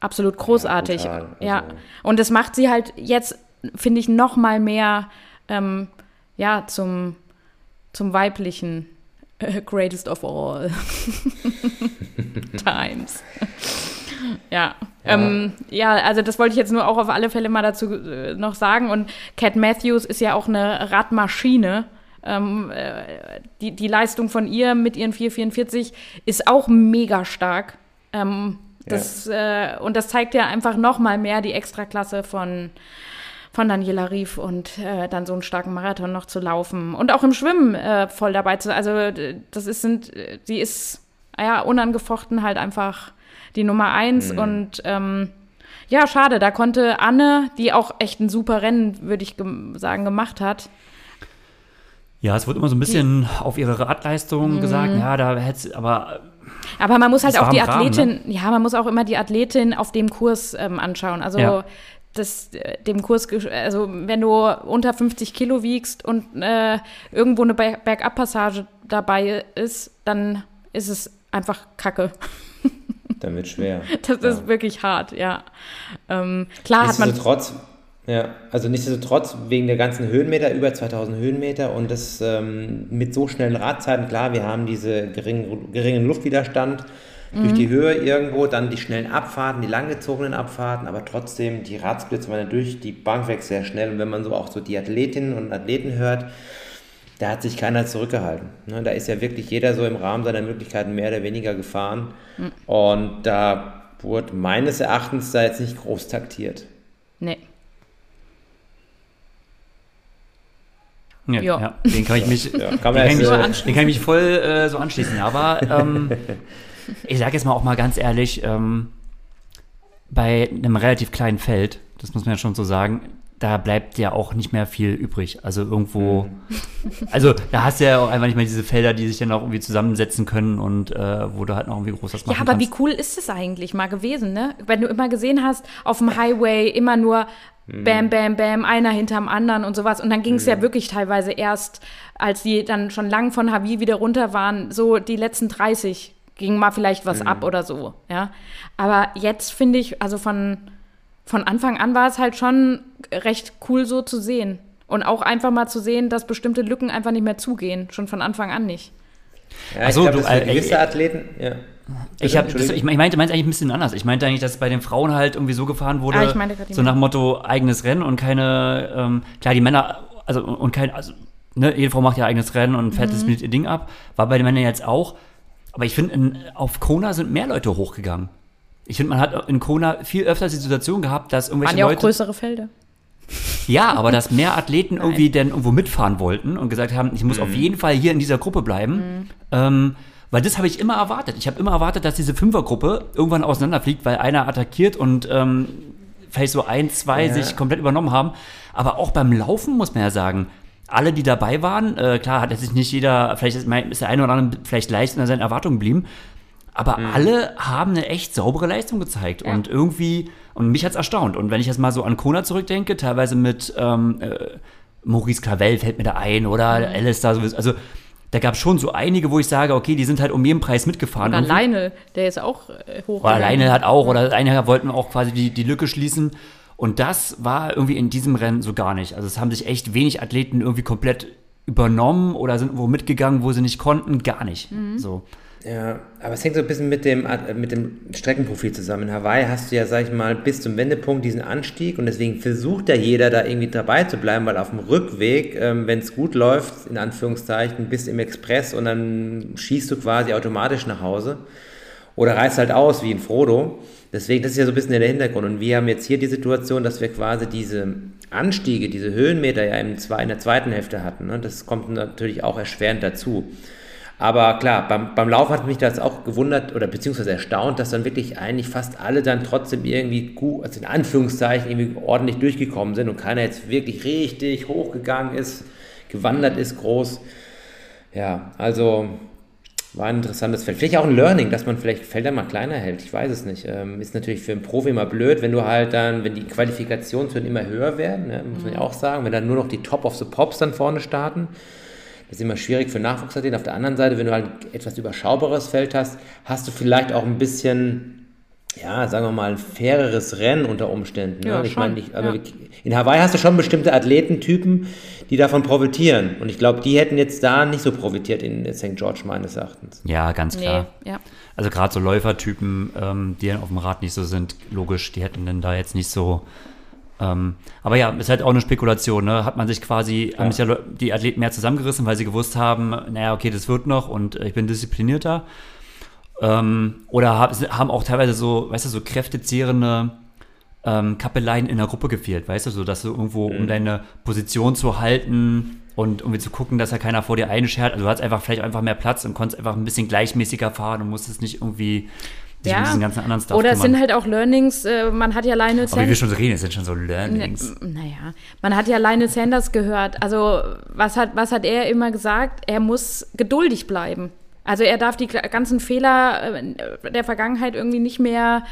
absolut großartig. Ja, Also- und das macht sie halt jetzt, finde ich, noch mal mehr ähm, ja, zum, zum weiblichen äh, Greatest of all [laughs] times. [laughs] Ja. Ja. Ähm, ja, also das wollte ich jetzt nur auch auf alle Fälle mal dazu äh, noch sagen. Und Cat Matthews ist ja auch eine Radmaschine. Ähm, äh, die, die Leistung von ihr mit ihren 444 ist auch mega stark. Ähm, das, äh, und das zeigt ja einfach noch mal mehr die Extraklasse von, von Daniela Rief und äh, dann so einen starken Marathon noch zu laufen. Und auch im Schwimmen äh, voll dabei zu. Also äh, das ist, sind, äh, sie ist ja unangefochten halt einfach die Nummer eins. Und ähm, ja, schade, da konnte Anne, die auch echt ein super Rennen, würde ich gem sagen, gemacht hat. Ja, es wird immer so ein bisschen auf ihre Radleistung Mhm. gesagt. Ja, da hätte aber Aber man muss halt auch die im Rahmen, Athletin, ja, man muss auch immer die Athletin auf dem Kurs ähm, anschauen. Also Ja. Das, äh, dem Kurs, also wenn du unter 50 Kilo wiegst und äh, irgendwo eine Ber- Bergabpassage dabei ist, dann ist es einfach Kacke. [laughs] Dann wird schwer. Das Ja. ist wirklich hart, ja. Ähm, klar hat man. Nichtsdestotrotz, ja, also nichtsdestotrotz wegen der ganzen Höhenmeter, über 2000 Höhenmeter und das ähm, mit so schnellen Radzeiten, klar, wir haben diese geringen, geringen Luftwiderstand durch die Höhe irgendwo, dann die schnellen Abfahrten, die langgezogenen Abfahrten, aber trotzdem, die Radsplits waren ja durch die Bank weg sehr schnell und wenn man so auch so die Athletinnen und Athleten hört, da hat sich keiner zurückgehalten. Ne, da ist ja wirklich jeder so im Rahmen seiner Möglichkeiten mehr oder weniger gefahren. Und da wurde meines Erachtens da jetzt nicht groß taktiert. Nee. ja, Ja. ja, den kann ich mich, Ja, kann den man kann ich jetzt, mich, den kann ich mich voll äh, so anschließen. Aber ähm, [laughs] ich sage jetzt mal auch mal ganz ehrlich, ähm, bei einem relativ kleinen Feld, das muss man ja schon so sagen, da bleibt ja auch nicht mehr viel übrig. Also irgendwo, also da hast du ja auch einfach nicht mehr diese Felder, die sich dann auch irgendwie zusammensetzen können und äh, wo du halt noch irgendwie groß was machen Ja, aber kannst. wie cool ist es eigentlich mal gewesen, ne? Wenn du immer gesehen hast, auf dem Highway immer nur Bam, bam, bam, einer hinterm anderen und sowas. Und dann ging es ja wirklich teilweise erst, als die dann schon lang von Havi wieder runter waren, so die letzten 30 ging mal vielleicht was ab oder so, ja. Aber jetzt finde ich, also von, von Anfang an war es halt schon recht cool so zu sehen. Und auch einfach mal zu sehen, dass bestimmte Lücken einfach nicht mehr zugehen. Schon von Anfang an nicht. Ja, Ach ich so, glaube, du, äh, gewisse äh, Athleten, ja. Ich, hab, Entschuldigung. ich meinte meinte eigentlich ein bisschen anders. Ich meinte eigentlich, dass bei den Frauen halt irgendwie so gefahren wurde, Ah, so nach dem Motto eigenes Rennen und keine, ähm, klar, die Männer, also und kein, also, ne, jede Frau macht ja eigenes Rennen und fährt Mhm. das mit ihr Ding ab. War bei den Männern jetzt auch. Aber ich finde, auf Kona sind mehr Leute hochgegangen. Ich finde, man hat in Kona viel öfter die Situation gehabt, dass irgendwelche Waren ja auch Leute. größere Felder. Ja, aber dass mehr Athleten [laughs] irgendwie dann irgendwo mitfahren wollten und gesagt haben, ich muss auf jeden Fall hier in dieser Gruppe bleiben. Ähm, weil das habe ich immer erwartet. Ich habe immer erwartet, dass diese Fünfergruppe irgendwann auseinanderfliegt, weil einer attackiert und ähm, vielleicht so ein, zwei Ja. sich komplett übernommen haben. Aber auch beim Laufen muss man ja sagen, alle, die dabei waren, äh, klar hat jetzt nicht jeder, vielleicht ist, mein- ist der eine oder andere vielleicht leicht unter seinen Erwartungen geblieben, aber alle haben eine echt saubere Leistung gezeigt Ja. und irgendwie, und mich hat's erstaunt. Und wenn ich jetzt mal so an Kona zurückdenke, teilweise mit ähm, äh, Maurice Clavel fällt mir da ein oder Alistair, sowieso, also da gab es schon so einige, wo ich sage, okay, die sind halt um jeden Preis mitgefahren. Oder Lionel, der ist auch äh, hoch. Oder Lionel hat auch, oder einer wollten auch quasi die, die Lücke schließen. Und das war irgendwie in diesem Rennen so gar nicht. Also es haben sich echt wenig Athleten irgendwie komplett übernommen oder sind wo mitgegangen, wo sie nicht konnten, gar nicht. Mhm. So. Ja, aber es hängt so ein bisschen mit dem, mit dem Streckenprofil zusammen. In Hawaii hast du ja, sag ich mal, bis zum Wendepunkt diesen Anstieg und deswegen versucht ja jeder da irgendwie dabei zu bleiben, weil auf dem Rückweg, ähm, wenn es gut läuft, in Anführungszeichen, bist im Express und dann schießt du quasi automatisch nach Hause oder reißt halt aus wie ein Frodo. Deswegen, das ist ja so ein bisschen der Hintergrund. Und wir haben jetzt hier die Situation, dass wir quasi diese Anstiege, diese Höhenmeter ja in, der zweiten Hälfte hatten. Ne? Das kommt natürlich auch erschwerend dazu. Aber klar, beim, beim Lauf hat mich das auch gewundert oder beziehungsweise erstaunt, dass dann wirklich eigentlich fast alle dann trotzdem irgendwie gut, also in Anführungszeichen irgendwie ordentlich durchgekommen sind und keiner jetzt wirklich richtig hochgegangen ist, gewandert ist groß. Ja, also war ein interessantes Feld. Vielleicht auch ein Learning, dass man vielleicht Felder mal kleiner hält. Ich weiß es nicht. Ähm, ist natürlich für einen Profi immer blöd, wenn du halt dann, wenn die Qualifikationshürden immer höher werden, ne, muss man ja auch sagen, wenn dann nur noch die Top of the Pops dann vorne starten das ist immer schwierig für Nachwuchsathleten. Auf der anderen Seite, wenn du halt etwas überschaubares Feld hast, hast du vielleicht auch ein bisschen, ja, sagen wir mal, ein faireres Rennen unter Umständen. Ne? Ja, ich meine, ja. in Hawaii hast du schon bestimmte Athletentypen, die davon profitieren. Und ich glaube, die hätten jetzt da nicht so profitiert in St. George meines Erachtens. Ja, ganz klar. Nee, ja. Also gerade so Läufertypen, ähm, die dann auf dem Rad nicht so sind, logisch, die hätten dann da jetzt nicht so ähm, aber ja, ist halt auch eine Spekulation. Ne? Hat man sich quasi, ja. haben sich ja die Athleten mehr zusammengerissen, weil sie gewusst haben, naja, okay, das wird noch und äh, ich bin disziplinierter. Ähm, oder hab, haben auch teilweise so, weißt du, so kräftezehrende ähm, Kappeleien in der Gruppe gefehlt, weißt du, so dass du irgendwo, mhm. um deine Position zu halten und irgendwie zu gucken, dass da keiner vor dir einschert. Also du hast einfach vielleicht einfach mehr Platz und konntest einfach ein bisschen gleichmäßiger fahren und musstest nicht irgendwie ja. um diesen ganzen anderen Stuff Oder es sind halt auch Learnings, äh, man hat ja Lionel Sanders. Aber wie wir schon so reden, es sind schon so Learnings. Ne, naja, man hat ja Lionel Sanders gehört. Also, was hat, was hat er immer gesagt? Er muss geduldig bleiben. Also, er darf die ganzen Fehler äh, der Vergangenheit irgendwie nicht mehr,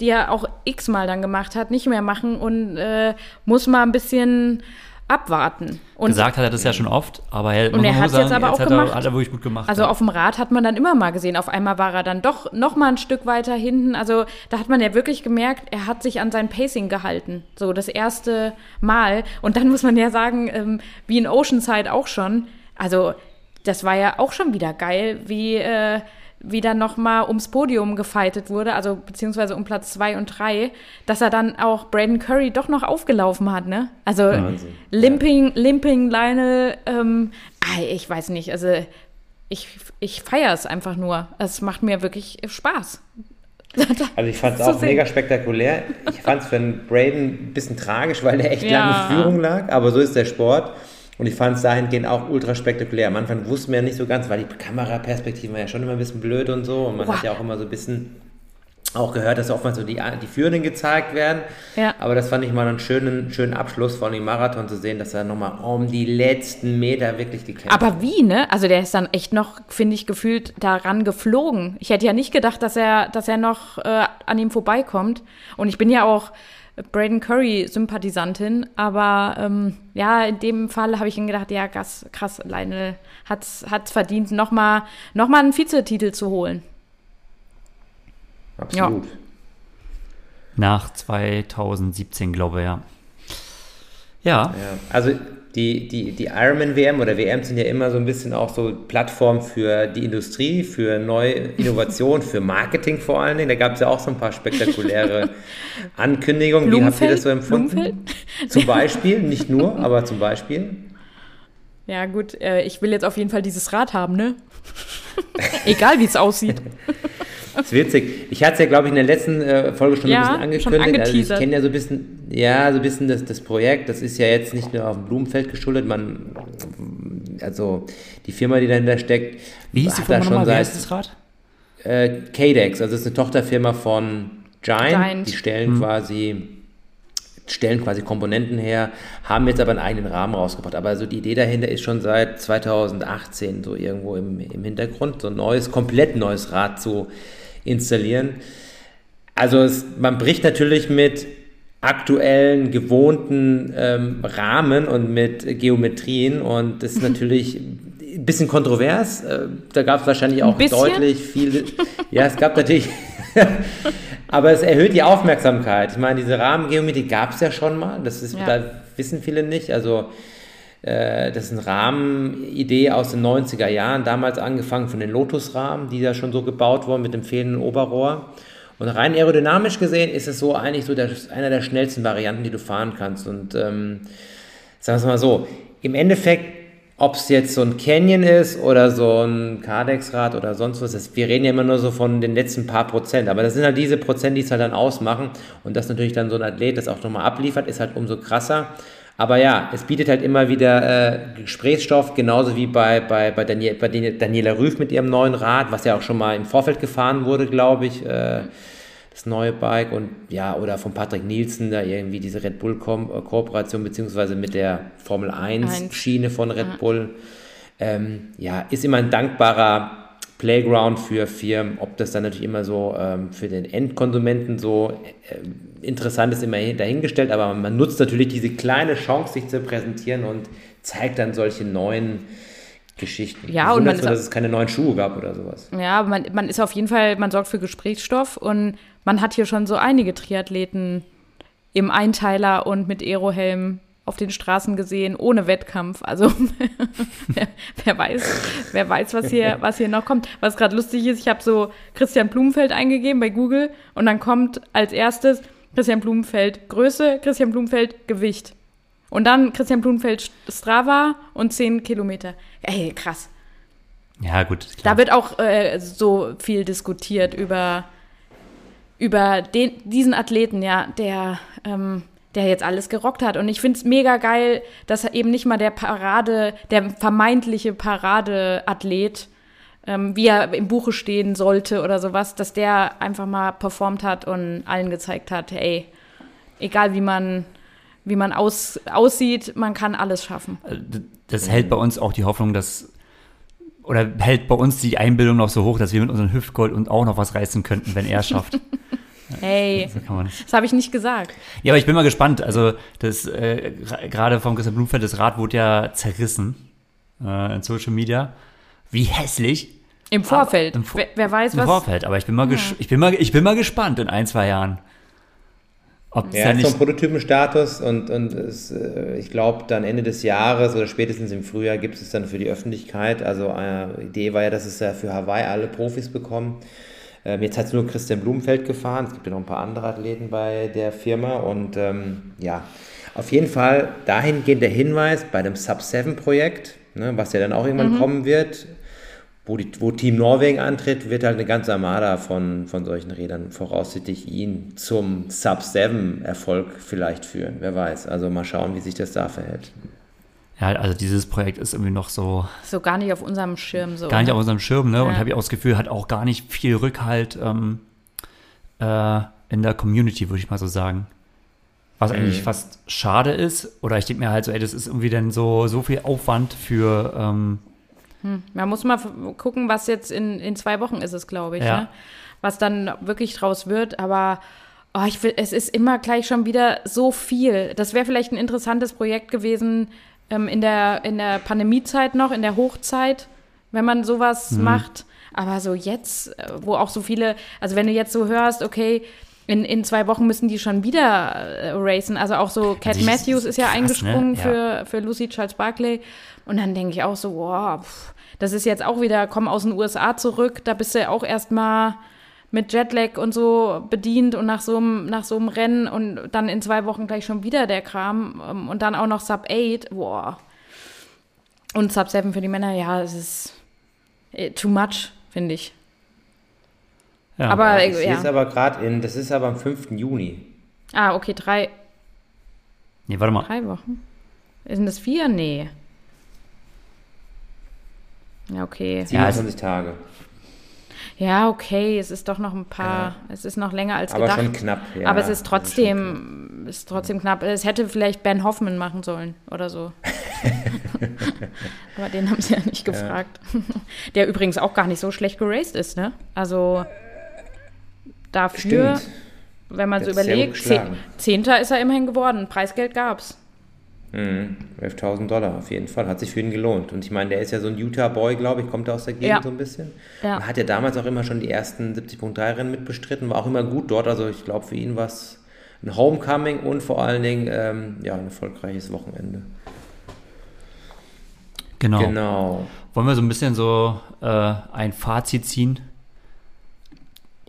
die er auch x-mal dann gemacht hat, nicht mehr machen und äh, muss mal ein bisschen abwarten. Und Gesagt hat er das ja schon oft, aber er, und er hat es jetzt aber auch hat gemacht. Er, hat er wirklich gut gemacht. Also ja. auf dem Rad hat man dann immer mal gesehen. Auf einmal war er dann doch noch mal ein Stück weiter hinten. Also da hat man ja wirklich gemerkt, er hat sich an sein Pacing gehalten. So das erste Mal. Und dann muss man ja sagen, ähm, wie in Oceanside auch schon. Also das war ja auch schon wieder geil, wie äh, wie dann nochmal ums Podium gefeitet wurde, also beziehungsweise um Platz zwei und drei, dass er dann auch Braden Curry doch noch aufgelaufen hat, ne? Also Wahnsinn. Limping. Limping, Lionel, ähm, ich weiß nicht, also ich, ich feiere es einfach nur. Es macht mir wirklich Spaß. [laughs] Also ich fand es auch mega spektakulär. Ich fand es für einen Braden ein bisschen tragisch, weil der echt ja. lange Führung lag, aber so ist der Sport. Und ich fand es dahingehend auch ultra spektakulär. Am Anfang wusste man ja nicht so ganz, weil die Kameraperspektive war ja schon immer ein bisschen blöd und so. Und man Boah. hat ja auch immer so ein bisschen auch gehört, dass oftmals so die, die Führenden gezeigt werden. Ja. Aber das fand ich mal einen schönen, schönen Abschluss von dem Marathon zu sehen, dass er nochmal um die letzten Meter wirklich gekämpft hat. Aber wie, ne? Also der ist dann echt noch, finde ich, gefühlt daran geflogen. Ich hätte ja nicht gedacht, dass er, dass er noch äh, an ihm vorbeikommt. Und ich bin ja auch Braden Curry-Sympathisantin, aber ähm, ja, in dem Fall habe ich ihm gedacht, ja, krass, krass Lionel hat es verdient, nochmal noch mal einen Vizetitel zu holen. Absolut. Ja. Nach 2017, glaube ich, ja. Ja. ja. Also die, die, die Ironman-WM oder WM sind ja immer so ein bisschen auch so Plattform für die Industrie, für neue Innovation, für Marketing vor allen Dingen. Da gab es ja auch so ein paar spektakuläre [laughs] Ankündigungen. Wie habt ihr das so empfunden? Zum Beispiel, nicht nur, aber zum Beispiel. Ja, gut, äh, ich will jetzt auf jeden Fall dieses Rad haben, ne? [laughs] Egal, wie es aussieht. [laughs] Das ist witzig. Ich hatte es ja, glaube ich, in der letzten äh, Folge schon ja, ein bisschen angekündigt. Also ich kenne ja so ein bisschen, ja, so ein bisschen das, das Projekt. Das ist ja jetzt nicht nur auf dem Blumenfeld geschuldet. Man, also die Firma, die dahinter steckt, wie hieß die Firma schon seit, das Rad? Äh, KDEX, also es ist eine Tochterfirma von Giant. Giant. Die stellen hm. quasi stellen quasi Komponenten her, haben jetzt aber einen eigenen Rahmen rausgebracht. Aber so die Idee dahinter ist schon seit 2018 so irgendwo im, im Hintergrund, so ein neues, komplett neues Rad zu installieren. Also es, man bricht natürlich mit aktuellen, gewohnten ähm, Rahmen und mit Geometrien und das ist [laughs] natürlich ein bisschen kontrovers. Äh, da gab es wahrscheinlich auch deutlich viele. [laughs] Ja, es gab natürlich. [laughs] aber es erhöht die Aufmerksamkeit. Ich meine, diese Rahmengeometrie gab es ja schon mal. Das ist, ja. da wissen viele nicht. Also äh, das ist eine Rahmenidee aus den 90er Jahren, damals angefangen von den Lotus-Rahmen, die da schon so gebaut wurden mit dem fehlenden Oberrohr. Und rein aerodynamisch gesehen ist es so eigentlich so der, einer der schnellsten Varianten, die du fahren kannst. Und ähm, sagen wir es mal so, im Endeffekt, ob es jetzt so ein Canyon ist oder so ein Cardex-Rad oder sonst was, das, wir reden ja immer nur so von den letzten paar Prozent, aber das sind halt diese Prozent, die es halt dann ausmachen. Und dass natürlich dann so ein Athlet das auch nochmal abliefert, ist halt umso krasser. Aber ja, es bietet halt immer wieder äh, Gesprächsstoff, genauso wie bei, bei, bei, Daniel, bei Daniela Rüff mit ihrem neuen Rad, was ja auch schon mal im Vorfeld gefahren wurde, glaube ich. Äh, das neue Bike und ja, oder von Patrick Nielsen da irgendwie diese Red Bull äh, Kooperation, beziehungsweise mit der Formel 1 Schiene von Red. Bull. Ähm, ja, ist immer ein dankbarer Playground für Firmen, ob das dann natürlich immer so ähm, für den Endkonsumenten so äh, interessant ist, immer dahingestellt, aber man nutzt natürlich diese kleine Chance, sich zu präsentieren und zeigt dann solche neuen Geschichten. Ja, und man so, dass es keine neuen Schuhe gab oder sowas. Ja, man, man ist auf jeden Fall, man sorgt für Gesprächsstoff und man hat hier schon so einige Triathleten im Einteiler und mit Aerohelm auf den Straßen gesehen, ohne Wettkampf. Also [laughs] wer, wer, weiß, wer weiß, was hier, was hier noch kommt. Was gerade lustig ist, ich habe so Christian Blumenfeld eingegeben bei Google und dann kommt als erstes Christian Blumenfeld Größe, Christian Blumenfeld Gewicht. Und dann Christian Blumenfeld Strava und 10 Kilometer. Ey, krass. Ja, gut. Klar. Da wird auch äh, so viel diskutiert über, über den, diesen Athleten, ja, der ähm, der jetzt alles gerockt hat. Und ich finde es mega geil, dass er eben nicht mal der Parade, der vermeintliche Paradeathlet, ähm, wie er im Buche stehen sollte oder sowas, dass der einfach mal performt hat und allen gezeigt hat, ey, egal wie man, wie man aus, aussieht, man kann alles schaffen. Äh, das hält bei uns auch die Hoffnung, dass oder hält bei uns die Einbildung noch so hoch, dass wir mit unserem Hüftgold und auch noch was reißen könnten, wenn er es schafft. [laughs] Hey, [laughs] das habe ich nicht gesagt. Ja, aber ich bin mal gespannt. Also, das äh, gerade vom Christian Blumfeld, das Rad wurde ja zerrissen äh, in Social Media. Wie hässlich. Im Vorfeld. Im wer, wer, weiß im was. Im Vorfeld, aber ich bin, mal ja. ich, bin mal, ich bin mal gespannt in ein, zwei Jahren. Ob ja, ist so ein Prototypenstatus und, und es, äh, ich glaube, dann Ende des Jahres oder spätestens im Frühjahr gibt es dann für die Öffentlichkeit. Also, äh, Idee war ja, dass es ja für Hawaii alle Profis bekommen. Ähm, jetzt hat es nur Christian Blumenfeld gefahren. Es gibt ja noch ein paar andere Athleten bei der Firma. Und ähm, ja, auf jeden Fall dahingehend der Hinweis bei dem Sub-7-Projekt, ne, was ja dann auch irgendwann mhm. kommen wird, wo, die, wo Team Norwegen antritt, wird halt eine ganze Armada von, von solchen Rädern voraussichtlich ihn zum Sub-7-Erfolg vielleicht führen. Wer weiß. Also mal schauen, wie sich das da verhält. Ja, also dieses Projekt ist irgendwie noch so. So gar nicht auf unserem Schirm so. Gar nicht ne? auf unserem Schirm, ne? Ja. Und habe ich auch das Gefühl, hat auch gar nicht viel Rückhalt ähm, äh, in der Community, würde ich mal so sagen. Was mhm. eigentlich fast schade ist. Oder ich denke mir halt so, ey, das ist irgendwie dann so, so viel Aufwand für. Ähm, hm. Man muss mal gucken, was jetzt in, in zwei Wochen ist es, glaube ich. Ja. Ne? Was dann wirklich draus wird. Aber oh, ich will, es ist immer gleich schon wieder so viel. Das wäre vielleicht ein interessantes Projekt gewesen, ähm, in, der, in der Pandemiezeit noch, in der Hochzeit, wenn man sowas mhm. macht. Aber so jetzt, äh, wo auch so viele, also wenn du jetzt so hörst, okay, in, in zwei Wochen müssen die schon wieder äh, racen. Also auch so Cat also Matthews ist ja krass, ne? eingesprungen ne? ja. Für, für Lucy Charles Barkley. Und dann denke ich auch so, wow, pff, das ist jetzt auch wieder, komm aus den USA zurück, da bist du ja auch erstmal mit Jetlag und so bedient und nach so einem nach so einem Rennen und dann in zwei Wochen gleich schon wieder der Kram ähm, und dann auch noch Sub 8, boah. Und Sub 7 für die Männer, ja, es ist äh, too much, finde ich. Ja, aber ja, das ja. ist aber gerade in, das ist aber am 5. Juni. Ah, okay, drei. Nee, warte mal. Drei Wochen. Sind das vier? Nee. Ja, okay. 27 ja, Tage. Ja, okay, es ist doch noch ein paar, ja. es ist noch länger als aber gedacht. Aber schon knapp, ja. Aber es ist trotzdem, ist trotzdem knapp. Es hätte vielleicht Ben Hoffman machen sollen oder so. [laughs] aber den haben sie ja nicht gefragt. Ja. [laughs] Der übrigens auch gar nicht so schlecht geraced ist, ne? Also dafür, Stimmt. wenn man so überlegt, Zehnter ist er immerhin geworden, Preisgeld gab's. Mhm. 11.000 Dollar, auf jeden Fall. Hat sich für ihn gelohnt. Und ich meine, der ist ja so ein Utah-Boy, glaube ich, kommt aus der Gegend ja. so ein bisschen. Ja. Und hat ja damals auch immer schon die ersten 70.3-Rennen mitbestritten, war auch immer gut dort. Also ich glaube, für ihn war es ein Homecoming und vor allen Dingen ähm, ja, ein erfolgreiches Wochenende. Genau. genau. Wollen wir so ein bisschen so äh, ein Fazit ziehen?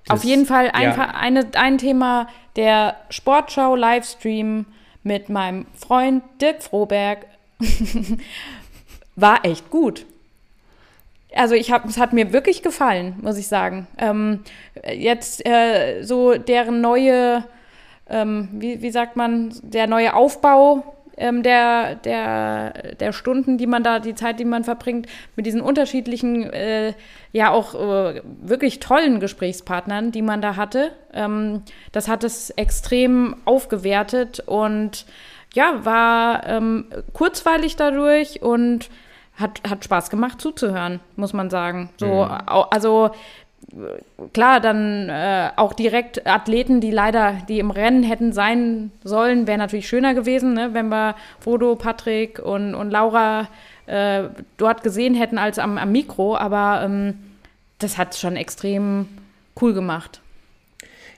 Das, Auf jeden Fall ein, ja. eine, ein Thema der Sportschau-Livestream mit meinem Freund Dirk Froberg [laughs] war echt gut. Also ich habe, es hat mir wirklich gefallen, muss ich sagen. Ähm, jetzt äh, so deren neue, ähm, wie, wie sagt man, der neue Aufbau ähm, der, der, der Stunden, die man da, die Zeit, die man verbringt, mit diesen unterschiedlichen, äh, ja auch äh, wirklich tollen Gesprächspartnern, die man da hatte. Ähm, das hat es extrem aufgewertet und ja, war ähm, kurzweilig dadurch und hat, hat Spaß gemacht zuzuhören, muss man sagen. So, mhm. also klar, dann äh, auch direkt Athleten, die leider, die im Rennen hätten sein sollen, wäre natürlich schöner gewesen, ne, wenn wir Frodo, Patrick und, und Laura äh, dort gesehen hätten als am, am Mikro, aber ähm, das hat schon extrem cool gemacht.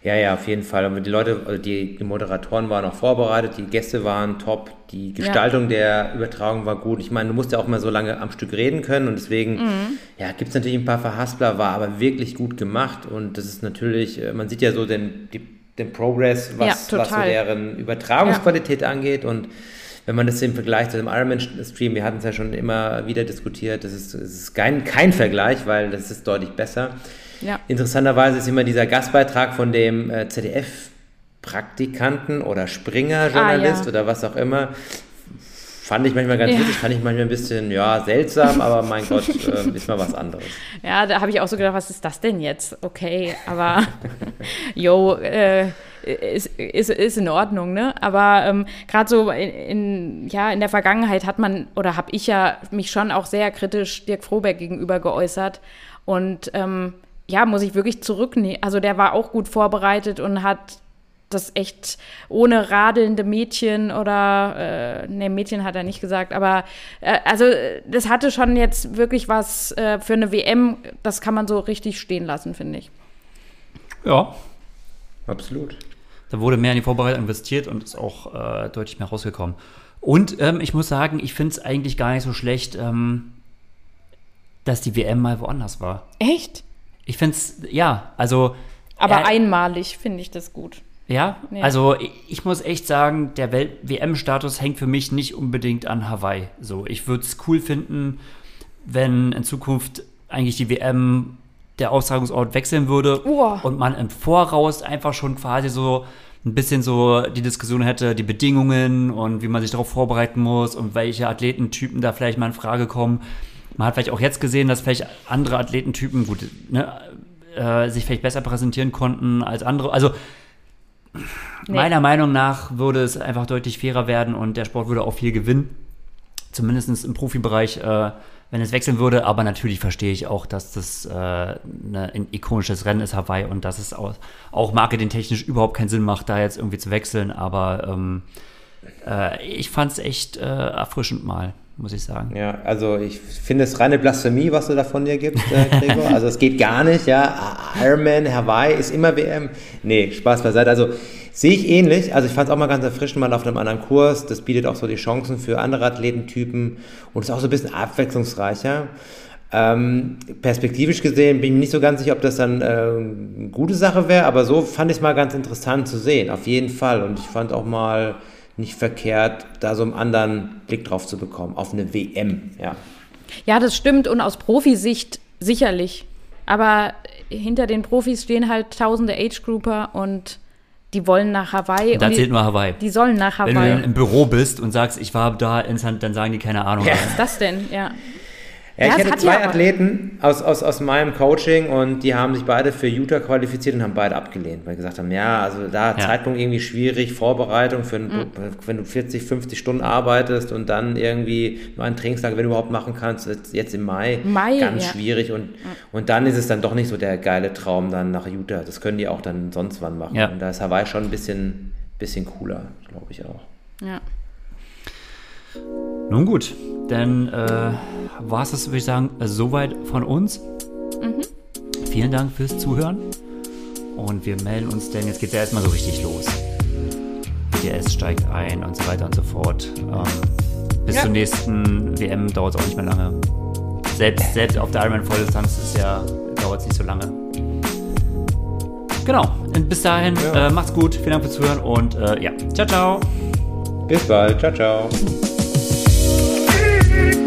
Ja, ja, auf jeden Fall. Und die Leute, also die, die Moderatoren waren auch vorbereitet, die Gäste waren top, die Gestaltung ja. der Übertragung war gut. Ich meine, du musst ja auch mal so lange am Stück reden können und deswegen, mhm. ja, gibt es natürlich ein paar Verhaspler, war aber wirklich gut gemacht und das ist natürlich, äh, man sieht ja so den, die, den Progress, was, ja, was so deren Übertragungsqualität ja. angeht und wenn man das im Vergleich zu dem Ironman-Stream, wir hatten es ja schon immer wieder diskutiert, das ist, das ist kein, kein Vergleich, weil das ist deutlich besser. Ja. Interessanterweise ist immer dieser Gastbeitrag von dem äh, ZDF-Praktikanten oder Springer-Journalist ah, ja. oder was auch immer. Fand ich manchmal ganz ja. witzig, fand ich manchmal ein bisschen, ja, seltsam, aber mein [laughs] Gott, äh, ist mal was anderes. Ja, da habe ich auch so gedacht, was ist das denn jetzt? Okay, aber, [laughs] yo, äh, ist, ist, ist in Ordnung, ne? Aber ähm, gerade so in, in, ja, in der Vergangenheit hat man, oder habe ich ja mich schon auch sehr kritisch Dirk Froberg gegenüber geäußert. Und ähm, ja, muss ich wirklich zurücknehmen. Also der war auch gut vorbereitet und hat das echt ohne radelnde Mädchen oder, äh, ne, Mädchen hat er nicht gesagt, aber äh, also das hatte schon jetzt wirklich was äh, für eine WM, das kann man so richtig stehen lassen, finde ich. Ja. Absolut. Da wurde mehr in die Vorbereitung investiert und ist auch äh, deutlich mehr rausgekommen. Und ähm, ich muss sagen, ich finde es eigentlich gar nicht so schlecht, ähm, dass die WM mal woanders war. Echt? Ich finde es, ja, also. Aber äh, einmalig finde ich das gut. Ja? ja, also ich muss echt sagen, der WM-Status hängt für mich nicht unbedingt an Hawaii. So, ich würde es cool finden, wenn in Zukunft eigentlich die WM der Austragungsort wechseln würde oh. und man im Voraus einfach schon quasi so ein bisschen so die Diskussion hätte, die Bedingungen und wie man sich darauf vorbereiten muss und welche Athletentypen da vielleicht mal in Frage kommen. Man hat vielleicht auch jetzt gesehen, dass vielleicht andere Athletentypen gut, ne, äh, sich vielleicht besser präsentieren konnten als andere. Also nee. meiner Meinung nach würde es einfach deutlich fairer werden und der Sport würde auch viel gewinnen. Zumindest im Profibereich, äh, wenn es wechseln würde. Aber natürlich verstehe ich auch, dass das äh, ne, ein ikonisches Rennen ist, Hawaii, und dass es auch, auch marketingtechnisch überhaupt keinen Sinn macht, da jetzt irgendwie zu wechseln. Aber ähm, äh, ich fand es echt äh, erfrischend mal muss ich sagen. Ja, also ich finde es reine Blasphemie, was du da von dir gibst, äh, Gregor. [laughs] also es geht gar nicht, ja. Ironman, Hawaii ist immer WM. Nee, Spaß beiseite. Also sehe ich ähnlich. Also ich fand es auch mal ganz erfrischend, mal auf einem anderen Kurs. Das bietet auch so die Chancen für andere Athletentypen und ist auch so ein bisschen abwechslungsreicher. Ähm, perspektivisch gesehen bin ich nicht so ganz sicher, ob das dann äh, eine gute Sache wäre, aber so fand ich es mal ganz interessant zu sehen, auf jeden Fall. Und ich fand auch mal nicht verkehrt, da so einen anderen Blick drauf zu bekommen, auf eine WM, ja. Ja, das stimmt und aus Profisicht sicherlich. Aber hinter den Profis stehen halt tausende Age-Grouper und die wollen nach Hawaii. Da zählt nur Hawaii. Die sollen nach Hawaii. Wenn du im Büro bist und sagst, ich war da, dann sagen die keine Ahnung. Ja. Was ist das denn? Ja. Ja, ich hatte zwei Athleten aus, aus, aus meinem Coaching und die haben sich beide für Utah qualifiziert und haben beide abgelehnt, weil sie gesagt haben, ja, also da ja. Zeitpunkt irgendwie schwierig, Vorbereitung, für, mhm. wenn du 40, 50 Stunden arbeitest und dann irgendwie nur einen Trainingstag, wenn du überhaupt machen kannst, jetzt im Mai, Mai ganz ja. schwierig und, mhm. und dann ist es dann doch nicht so der geile Traum dann nach Utah. Das können die auch dann sonst wann machen. Ja. Und da ist Hawaii schon ein bisschen, bisschen cooler, glaube ich auch. Ja. Nun gut, dann äh, war es das, würde ich sagen, soweit von uns. Mhm. Vielen Dank fürs Zuhören. Und wir melden uns, denn jetzt geht es ja erstmal so richtig los. BTS steigt ein und so weiter und so fort. Ähm, bis ja. zur nächsten WM dauert es auch nicht mehr lange. Selbst, selbst auf der Ironman Volldistanz ist ja, dauert es nicht so lange. Genau. Und bis dahin, ja. äh, macht's gut. Vielen Dank fürs Zuhören und äh, ja, ciao, ciao. Bis bald. Ciao, ciao. Bye.